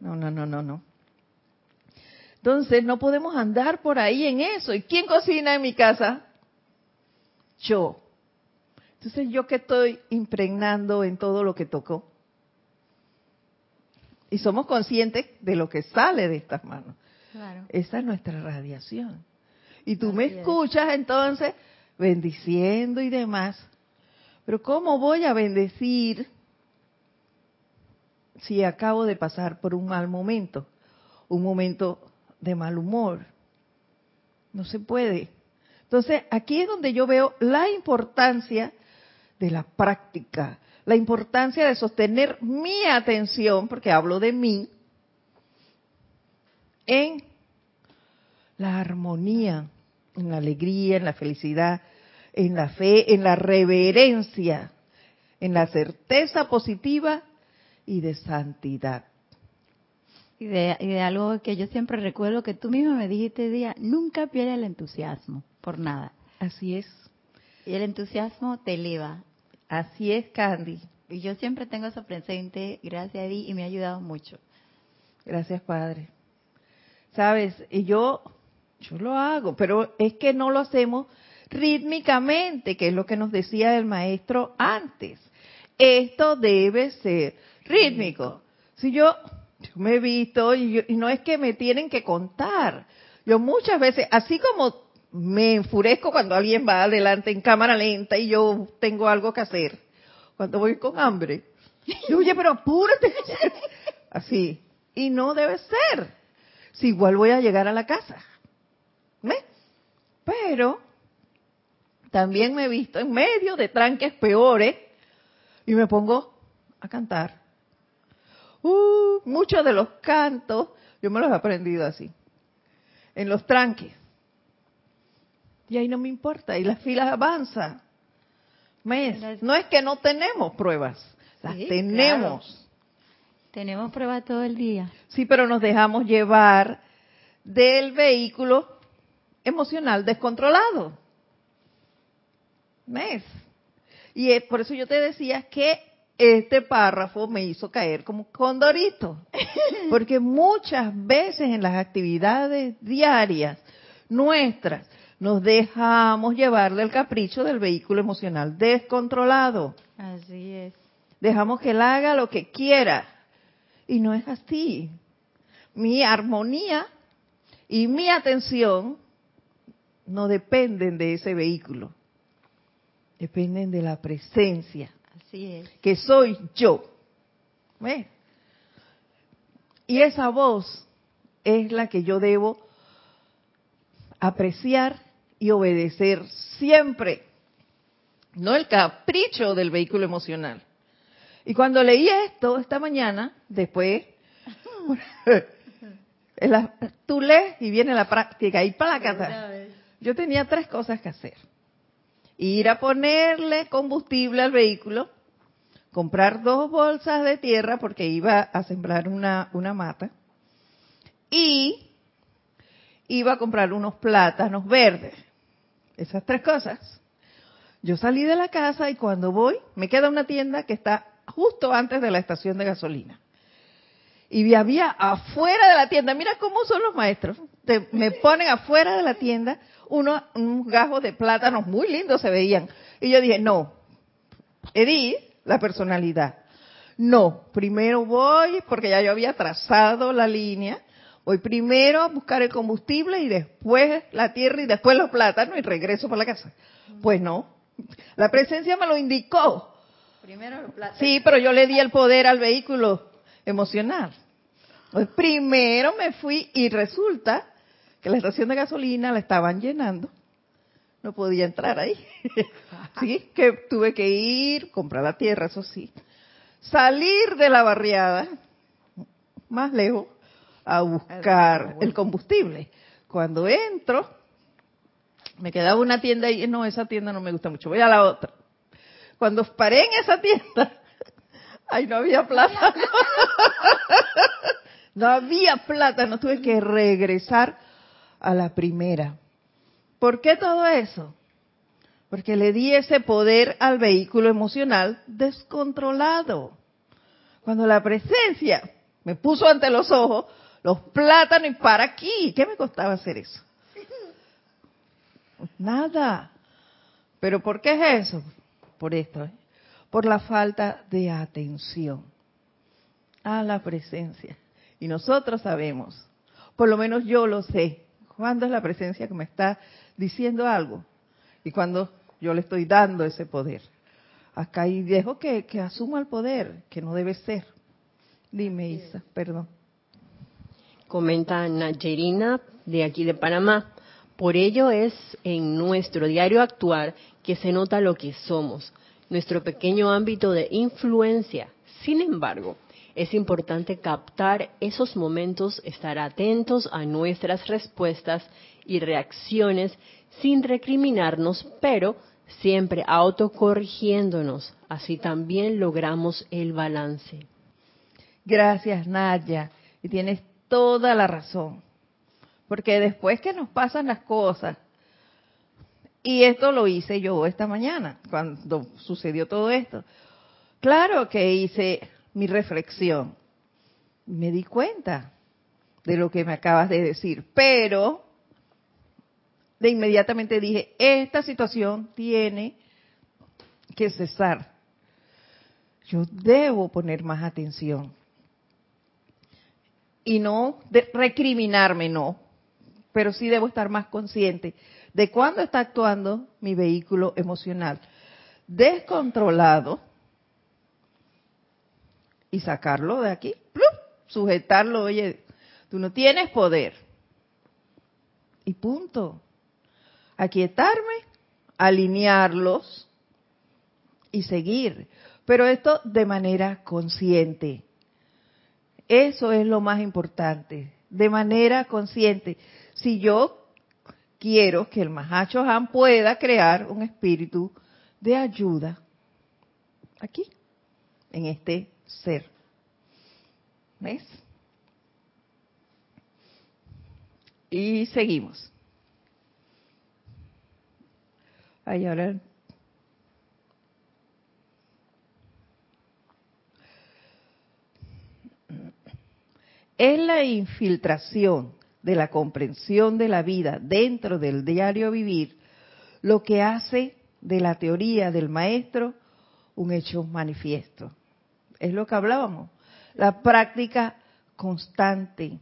No, no, no, no, no. Entonces, no podemos andar por ahí en eso. ¿Y quién cocina en mi casa? Yo. Entonces, ¿yo qué estoy impregnando en todo lo que toco? Y somos conscientes de lo que sale de estas manos. Claro. Esa es nuestra radiación. Y tú me escuchas entonces bendiciendo y demás. Pero ¿cómo voy a bendecir si acabo de pasar por un mal momento? Un momento de mal humor. No se puede. Entonces, aquí es donde yo veo la importancia de la práctica, la importancia de sostener mi atención, porque hablo de mí, en la armonía, en la alegría, en la felicidad, en la fe, en la reverencia, en la certeza positiva y de santidad. Y de, y de algo que yo siempre recuerdo que tú mismo me dijiste día, nunca pierde el entusiasmo por nada. Así es. Y el entusiasmo te eleva. Así es, Candy. Y yo siempre tengo eso presente, gracias a ti, y me ha ayudado mucho. Gracias, Padre. Sabes, y yo, yo lo hago, pero es que no lo hacemos rítmicamente, que es lo que nos decía el maestro antes. Esto debe ser rítmico. Si yo, yo me he visto, y, y no es que me tienen que contar, yo muchas veces, así como me enfurezco cuando alguien va adelante en cámara lenta y yo tengo algo que hacer, cuando voy con hambre, yo, oye, pero apúrate. (laughs) Así. Y no debe ser. Si igual voy a llegar a la casa. Pero también me he visto en medio de tranques peores y me pongo a cantar. Uh, muchos de los cantos yo me los he aprendido así, en los tranques. Y ahí no me importa, y las filas avanzan. ¿Ves? No es que no tenemos pruebas, las Sí, tenemos. claro. Tenemos pruebas todo el día. Sí, pero nos dejamos llevar del vehículo emocional descontrolado. ¿Ves? Y es por eso yo te decía que este párrafo me hizo caer como condorito. (laughs) Porque muchas veces en las actividades diarias nuestras nos dejamos llevar del capricho del vehículo emocional descontrolado. Así es. Dejamos que él haga lo que quiera. Y no es así. Mi armonía y mi atención no dependen de ese vehículo. Dependen de la presencia, Así es. que soy yo. ¿Ves? Y esa voz es la que yo debo apreciar y obedecer siempre. No el capricho del vehículo emocional. Y cuando leí esto esta mañana, después, (laughs) la- tú lees y viene la práctica y plácata. Yo tenía tres cosas que hacer. Ir a ponerle combustible al vehículo, comprar dos bolsas de tierra porque iba a sembrar una, una mata y iba a comprar unos plátanos verdes. Esas tres cosas. Yo salí de la casa y cuando voy, me queda una tienda que está justo antes de la estación de gasolina. Y había afuera de la tienda, mira cómo son los maestros, te- me ponen afuera de la tienda unos, unos gajos de plátanos muy lindos se veían. Y yo dije, no, Edith, la personalidad. No, primero voy, porque ya yo había trazado la línea, voy primero a buscar el combustible y después la tierra y después los plátanos y regreso para la casa. Pues no, la presencia me lo indicó. Primero los platos. Sí, pero yo le di el poder al vehículo emocional. Pues primero me fui y resulta que la estación de gasolina la estaban llenando. No podía entrar ahí. (laughs) Sí, que tuve que ir, comprar la tierra, eso sí. Salir de la barriada, más lejos, a buscar el combustible. Cuando entro, me quedaba una tienda y no, esa tienda no me gusta mucho, voy a la otra. Cuando paré en esa tienda, (laughs) ay, no había plata. (laughs) No había plata, no tuve que regresar a la primera. ¿Por qué todo eso? Porque le di ese poder al vehículo emocional descontrolado. Cuando la presencia me puso ante los ojos los plátanos y para aquí, ¿qué me costaba hacer eso? Nada. ¿Pero por qué es eso? Por esto, ¿eh? por la falta de atención a la presencia. Y nosotros sabemos, por lo menos yo lo sé, cuándo es la presencia que me está diciendo algo y cuando yo le estoy dando ese poder. Acá y dejo que, que asuma el poder, que no debe ser. Dime, Isa, perdón. Comenta Nayerina de aquí de Panamá. Por ello es en nuestro diario actuar que se nota lo que somos, nuestro pequeño ámbito de influencia. Sin embargo, es importante captar esos momentos, estar atentos a nuestras respuestas y reacciones sin recriminarnos, pero siempre autocorrigiéndonos. Así también logramos el balance. Gracias, Nadia. Y tienes toda la razón. Porque después que nos pasan las cosas, y esto lo hice yo esta mañana, cuando sucedió todo esto. Claro que hice mi reflexión. Me di cuenta de lo que me acabas de decir, pero de inmediatamente dije, esta situación tiene que cesar. Yo debo poner más atención. Y no recriminarme, no, pero sí debo estar más consciente de cuándo está actuando mi vehículo emocional descontrolado y sacarlo de aquí, sujetarlo, oye, tú no tienes poder. Y punto. Aquietarme, alinearlos y seguir. Pero esto de manera consciente. Eso es lo más importante, de manera consciente. Si yo quiero que el Mahacho Han pueda crear un espíritu de ayuda aquí, en este ser. ¿Ves? Y seguimos. Ahora es la infiltración de la comprensión de la vida dentro del diario vivir lo que hace de la teoría del maestro un hecho manifiesto. Es lo que hablábamos. La práctica constante.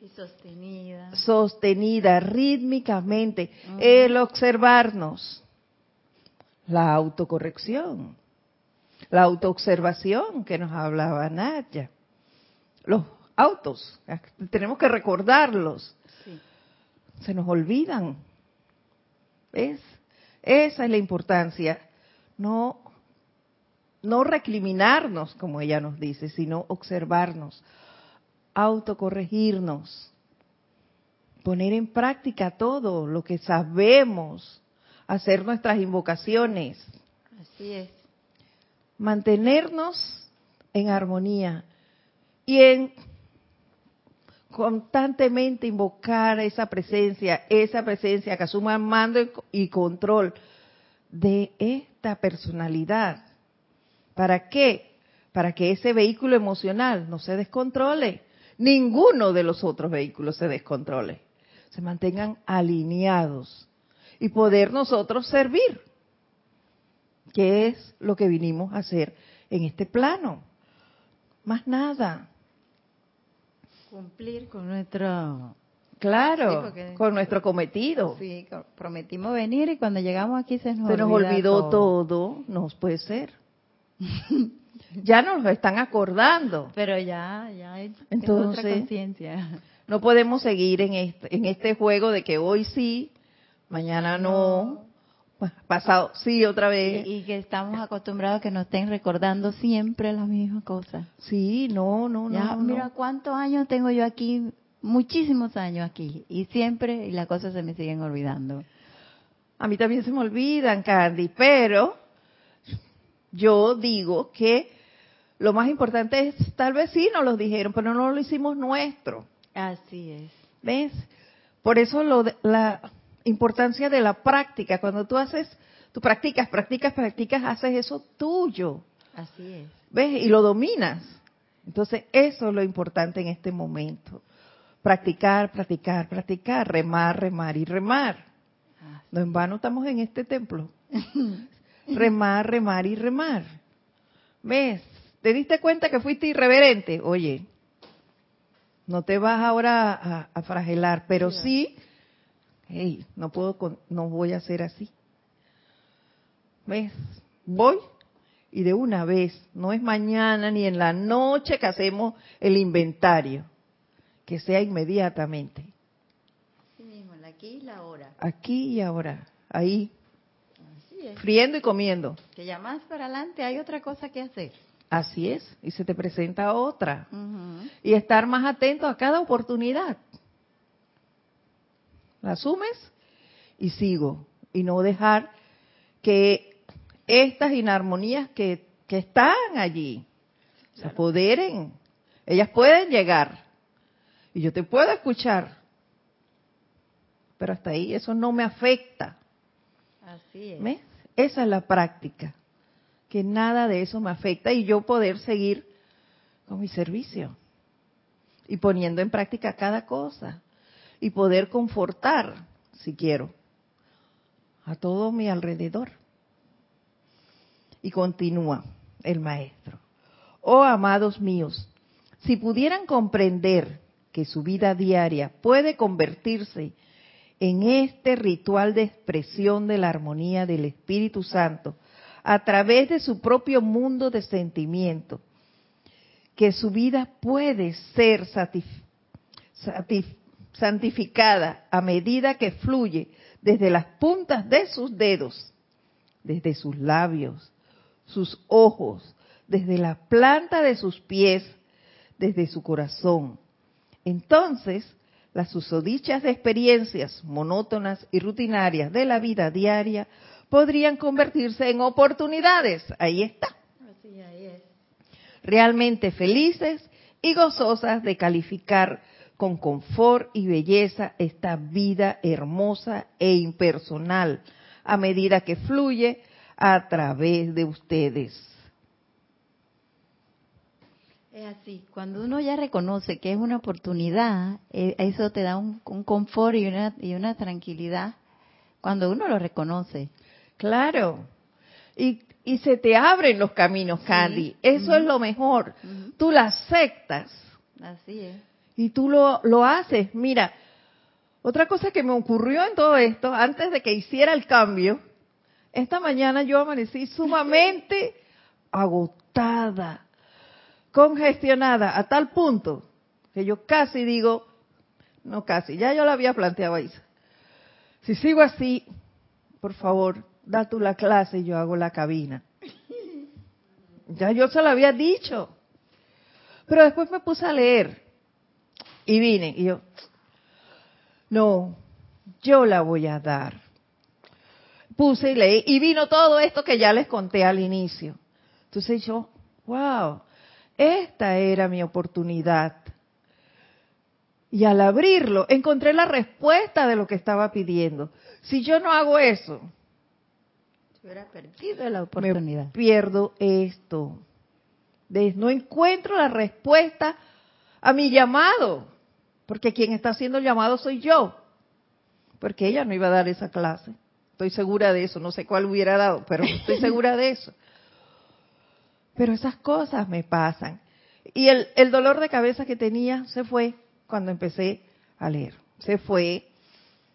Y sostenida. Sostenida rítmicamente. El observarnos. La autocorrección. La autoobservación que nos hablaba Naya. Los autos. Tenemos que recordarlos. Se nos olvidan. ¿Ves? Esa es la importancia. No, no recriminarnos, como ella nos dice, sino observarnos, autocorregirnos, poner en práctica todo lo que sabemos, hacer nuestras invocaciones. Así es. Mantenernos en armonía y en constantemente invocar esa presencia, esa presencia que asuma mando y control de esta personalidad. ¿Para qué? Para que ese vehículo emocional no se descontrole. Ninguno de los otros vehículos se descontrole. Se mantengan alineados y poder nosotros servir, que es lo que vinimos a hacer en este plano. Más nada cumplir con nuestro Claro, con nuestro cometido. Sí, prometimos venir y cuando llegamos aquí se nos, se nos olvidó todo. no puede ser. (laughs) ya nos lo están acordando. Pero ya, ya hay Entonces, conciencia. No podemos seguir en este, en este juego de que hoy sí, mañana no pasado, sí, otra vez. Y, que estamos acostumbrados a que nos estén recordando siempre la misma cosa. Sí, no, no, ya, no. Mira cuántos años tengo yo aquí, muchísimos años aquí, y siempre y las cosas se me siguen olvidando. A mí también se me olvidan, Candy, pero yo digo que lo más importante es, tal vez sí nos lo dijeron, pero no lo hicimos nuestro. Así es. ¿Ves? Por eso lo de, la, importancia de la práctica. Cuando tú haces, tú practicas, practicas, practicas, haces eso tuyo. Así es. ¿Ves? Y lo dominas. Entonces, eso es lo importante en este momento. Practicar, practicar, practicar, remar, remar y remar. No en vano estamos en este templo. (laughs) remar, remar y remar. ¿Ves? ¿Te diste cuenta que fuiste irreverente? Oye, no te vas ahora a, a fragelar, pero sí hey, no puedo, no voy a hacer así. ¿Ves? Voy y de una vez, no es mañana ni en la noche que hacemos el inventario, que sea inmediatamente. Así mismo, aquí y la hora. Aquí y ahora, ahí, friendo y comiendo. Que ya más para adelante hay otra cosa que hacer. Así es, y se te presenta otra. Y estar más atento a cada oportunidad la asumes y sigo. Y no dejar que estas inarmonías que, que están allí se apoderen. Ellas pueden llegar. Y yo te puedo escuchar, pero hasta ahí eso no me afecta. Así es. ¿Ves? Esa es la práctica, que nada de eso me afecta y yo poder seguir con mi servicio y poniendo en práctica cada cosa y poder confortar, si quiero, a todo mi alrededor. Y continúa el maestro. Oh amados míos, si pudieran comprender que su vida diaria puede convertirse en este ritual de expresión de la armonía del Espíritu Santo a través de su propio mundo de sentimiento, que su vida puede ser santificada a medida que fluye desde las puntas de sus dedos, desde sus labios, sus ojos, desde la planta de sus pies, desde su corazón. Entonces, las susodichas experiencias monótonas y rutinarias de la vida diaria podrían convertirse en oportunidades. Ahí está. Realmente felices y gozosas de calificar con confort y belleza esta vida hermosa e impersonal a medida que fluye a través de ustedes. Es así, cuando uno ya reconoce que es una oportunidad, eh, eso te da un, confort y una, y una tranquilidad cuando uno lo reconoce. Claro, y, y se te abren los caminos, Candy, eso es lo mejor. Tú la aceptas. Así es. Y tú lo, lo haces. Mira, otra cosa que me ocurrió en todo esto, antes de que hiciera el cambio, esta mañana yo amanecí sumamente (laughs) agotada congestionada a tal punto que yo casi digo, no casi, ya yo la había planteado ahí. Si sigo así, por favor, da tú la clase y yo hago la cabina. (laughs) Ya yo se lo había dicho. Pero después me puse a leer y vine y yo, no, yo la voy a dar. Puse y leí y vino todo esto que ya les conté al inicio. Entonces yo, wow, esta era mi oportunidad. Y al abrirlo, encontré la respuesta de lo que estaba pidiendo. Si yo no hago eso, hubiera perdido la oportunidad. pierdo esto. No encuentro la respuesta a mi llamado, porque quien está haciendo el llamado soy yo, porque ella no iba a dar esa clase. Estoy segura de eso, no sé cuál hubiera dado, pero estoy (laughs) segura de eso. Pero esas cosas me pasan. Y el, el dolor de cabeza que tenía se fue cuando empecé a leer. Se fue,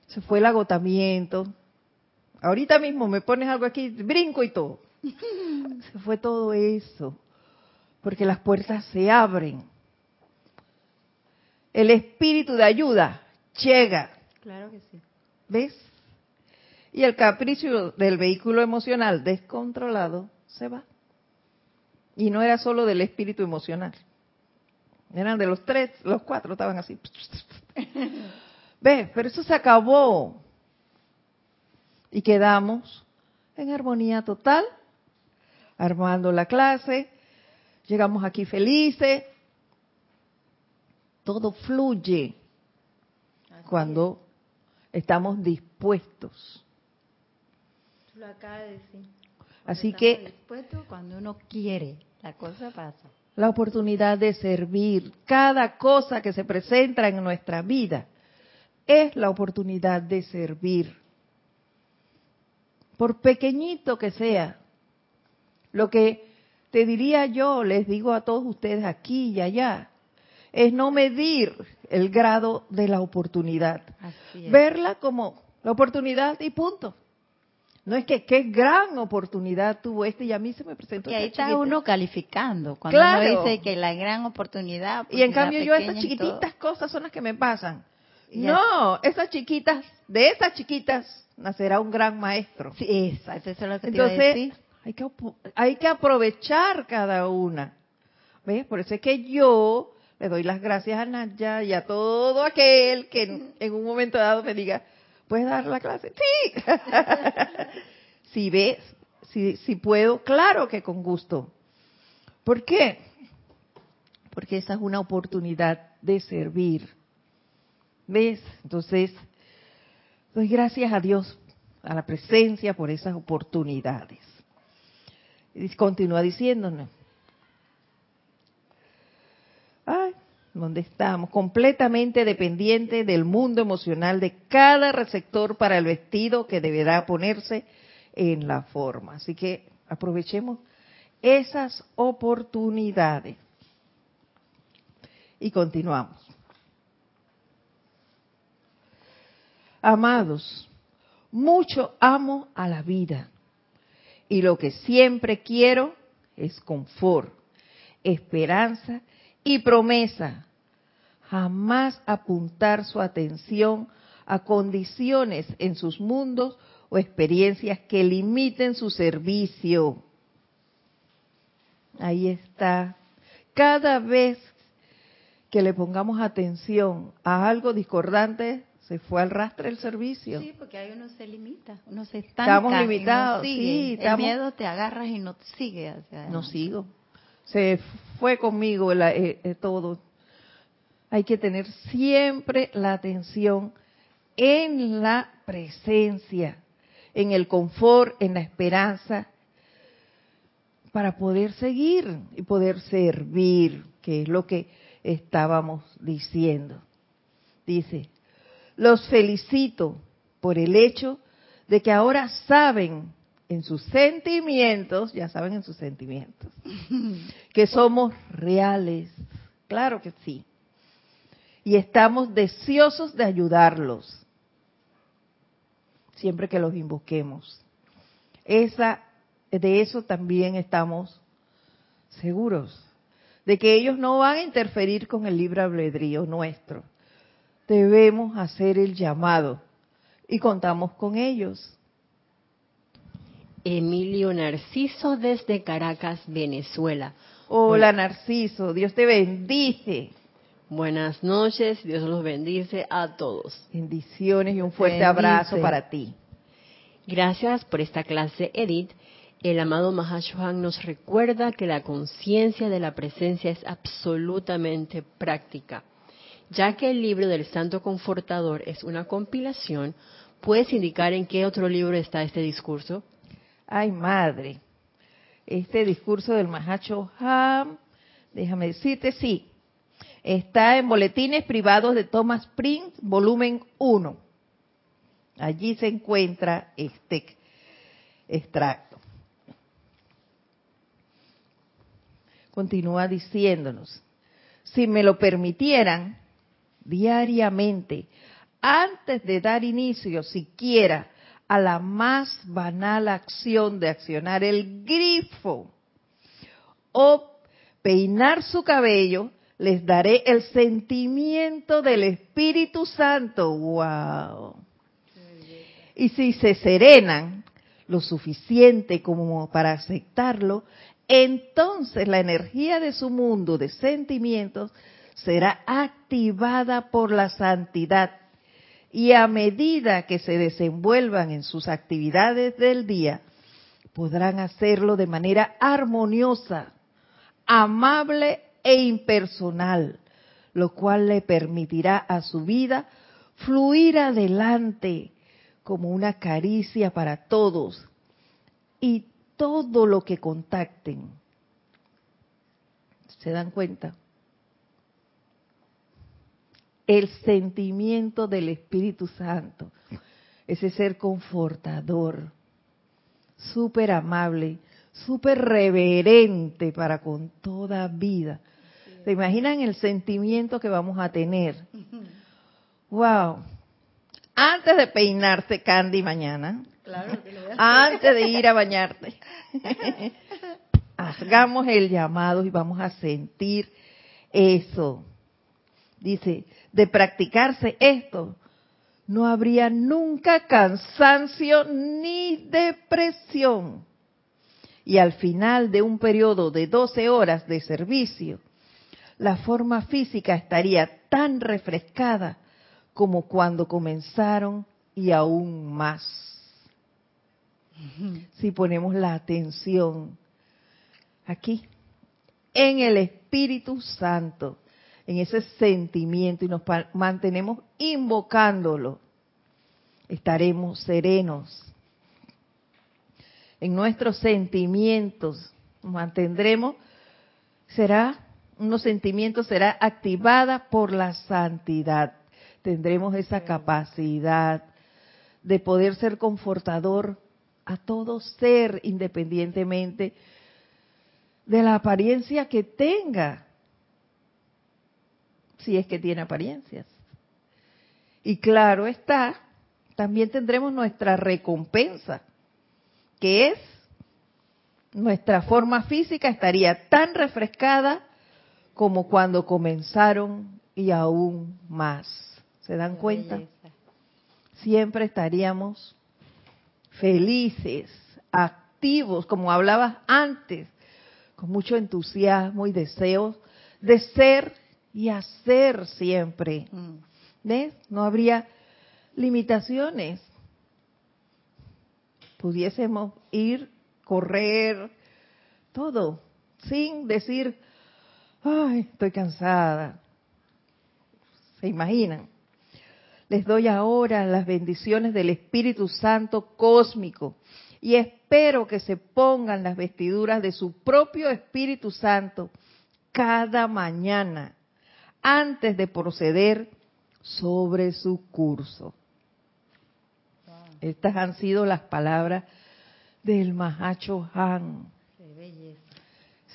se fue el agotamiento. Ahorita mismo me pones algo aquí, brinco y todo. (laughs) Se fue todo eso. Porque las puertas se abren. El espíritu de ayuda llega. Claro que sí. ¿Ves? Y el capricho del vehículo emocional descontrolado se va. Y no era solo del espíritu emocional. Eran de los tres, los cuatro estaban así. (laughs) ¿Ves? Pero eso se acabó. Y quedamos en armonía total, armando la clase. Llegamos aquí felices. Todo fluye cuando estamos dispuestos. Lo acaba de decir. Así que dispuesto cuando uno quiere. La cosa pasa. La oportunidad de servir. Cada cosa que se presenta en nuestra vida es la oportunidad de servir. Por pequeñito que sea. Lo que te diría yo, les digo a todos ustedes aquí y allá, es no medir el grado de la oportunidad. Verla como la oportunidad y punto. No es que qué gran oportunidad tuvo este y a mí se me presentó. Y ahí está uno calificando cuando uno dice que la gran oportunidad. y en cambio yo esas chiquititas cosas son las que me pasan. no, esas chiquitas, de esas chiquitas nacerá un gran maestro. Sí, eso es lo que Entonces, te decir. Hay que, hay que aprovechar cada una. ¿Ves? Por eso es que yo le doy las gracias a Naya y a todo aquel que en un momento dado me diga, ¿Puedes dar la clase? Sí. (laughs) si ves, si, si puedo, claro que con gusto. ¿Por qué? Porque esa es una oportunidad de servir. ¿Ves? Entonces, doy gracias a Dios, a la presencia por esas oportunidades. Y continúa diciéndonos. Ay, ¿dónde estamos? Completamente dependiente del mundo emocional de cada receptor para el vestido que deberá ponerse en la forma. Así que aprovechemos esas oportunidades. Y continuamos. Amados, mucho amo a la vida y lo que siempre quiero es confort, esperanza y promesa. Jamás apuntar su atención a condiciones en sus mundos o experiencias que limiten su servicio. Ahí está. Cada vez que le pongamos atención a algo discordante, se fue al rastre el servicio. Sí, porque ahí uno se limita, uno se estanca. Estamos limitados, sí. El miedo te agarras y no sigue hacia No sigo. Se fue conmigo eh, eh, todo. Hay que tener siempre la atención en la presencia, en el confort, en la esperanza, para poder seguir y poder servir, que es lo que estábamos diciendo. Dice, los felicito por el hecho de que ahora saben en sus sentimientos, ya saben en sus sentimientos, (laughs) que somos reales. Claro que sí. Y estamos deseosos de ayudarlos siempre que los invoquemos. Esa, de eso también estamos seguros, de que ellos no van a interferir con el libre albedrío nuestro debemos hacer el llamado y contamos con ellos. Emilio Narciso desde Caracas, Venezuela. Hola Narciso, Dios te bendice. Buenas noches, Dios los bendice a todos. Bendiciones y un fuerte abrazo para ti. Gracias por esta clase, Edith. El amado Mahashohan nos recuerda que la conciencia de la presencia es absolutamente práctica. Ya que el libro del Santo Confortador es una compilación, ¿puedes indicar en qué otro libro está este discurso? Ay, madre. Este discurso del Mahacho Ham, déjame decirte, sí. Está en Boletines Privados de Thomas Prince, volumen 1. Allí se encuentra este extracto. Continúa diciéndonos, si me lo permitieran, diariamente, antes de dar inicio siquiera a la más banal acción de accionar el grifo o peinar su cabello, les daré el sentimiento del Espíritu Santo. ¡Wow! Y si se serenan lo suficiente como para aceptarlo, entonces la energía de su mundo de sentimientos será activada por la santidad y a medida que se desenvuelvan en sus actividades del día, podrán hacerlo de manera armoniosa, amable e impersonal, lo cual le permitirá a su vida fluir adelante como una caricia para todos y todo lo que contacten. ¿Se dan cuenta? El sentimiento del Espíritu Santo, ese ser confortador, súper amable, súper reverente para con toda vida. ¿Se imaginan el sentimiento que vamos a tener? Wow. Antes de peinarse Candy mañana, antes de ir a bañarte, (laughs) hagamos el llamado y vamos a sentir eso. Dice, de practicarse esto, no habría nunca cansancio ni depresión. Y al final de un periodo de 12 horas de servicio, la forma física estaría tan refrescada como cuando comenzaron y aún más. Si ponemos la atención aquí, en el Espíritu Santo, en ese sentimiento y nos mantenemos invocándolo, estaremos serenos. En nuestros sentimientos nos mantendremos, será, unos sentimientos será activada por la santidad. Tendremos esa capacidad de poder ser confortador a todo ser independientemente de la apariencia que tenga si es que tiene apariencias. Y claro está, también tendremos nuestra recompensa, que es nuestra forma física estaría tan refrescada como cuando comenzaron y aún más. ¿Se dan cuenta? Siempre estaríamos felices, activos, como hablabas antes, con mucho entusiasmo y deseo de ser y hacer siempre. Mm. ¿Ves? No habría limitaciones. Pudiésemos ir, correr, todo, sin decir, ay, estoy cansada. ¿Se imaginan? Les doy ahora las bendiciones del Espíritu Santo cósmico y espero que se pongan las vestiduras de su propio Espíritu Santo cada mañana antes de proceder sobre su curso. Estas han sido las palabras del Mahacho Han.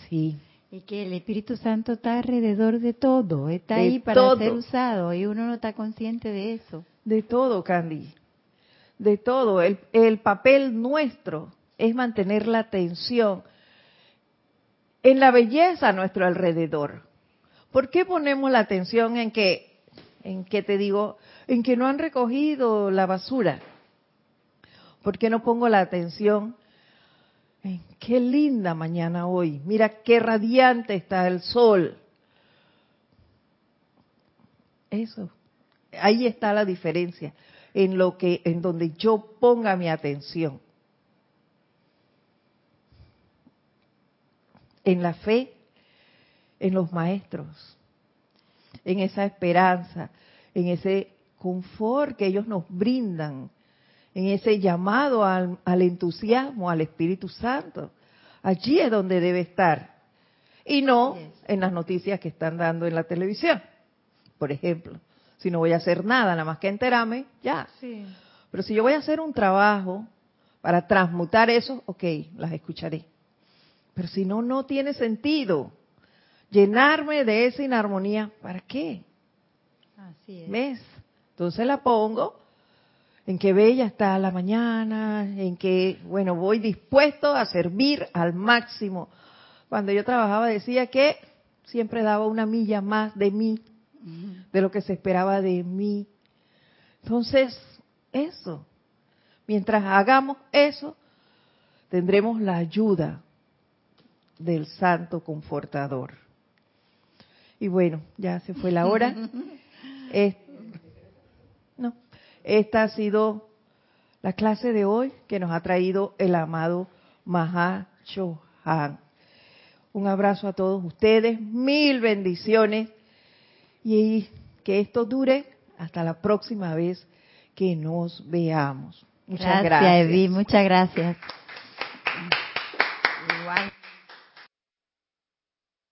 Sí. Y que el Espíritu Santo está alrededor de todo, está ahí para ser usado y uno no está consciente de eso. De todo, Candy. De todo. El, el papel nuestro es mantener la atención en la belleza a nuestro alrededor. ¿Por qué ponemos la atención en que, en que te digo, en que no han recogido la basura? ¿Por qué no pongo la atención en qué linda mañana hoy? Mira qué radiante está el sol. Eso, ahí está la diferencia en lo que, en donde yo ponga mi atención. En la fe en los maestros, en esa esperanza, en ese confort que ellos nos brindan, en ese llamado al, entusiasmo, al Espíritu Santo. Allí es donde debe estar. Y no en las noticias que están dando en la televisión, por ejemplo. Si no voy a hacer nada, nada más que enterarme, ya. Pero si yo voy a hacer un trabajo para transmutar eso, ok, las escucharé. Pero si no, no tiene sentido llenarme de esa inarmonía, ¿para qué? Así es. ¿Ves? Entonces la pongo en que bella está la mañana, en que, bueno, voy dispuesto a servir al máximo. Cuando yo trabajaba decía que siempre daba una milla más de mí, de lo que se esperaba de mí. Entonces, eso, mientras hagamos eso, tendremos la ayuda del Santo Confortador. Y bueno, ya se fue la hora. (laughs) no, esta ha sido la clase de hoy que nos ha traído el amado Maha Chohan. Un abrazo a todos ustedes, mil bendiciones y que esto dure hasta la próxima vez que nos veamos. Muchas gracias. Gracias, Evi, muchas gracias.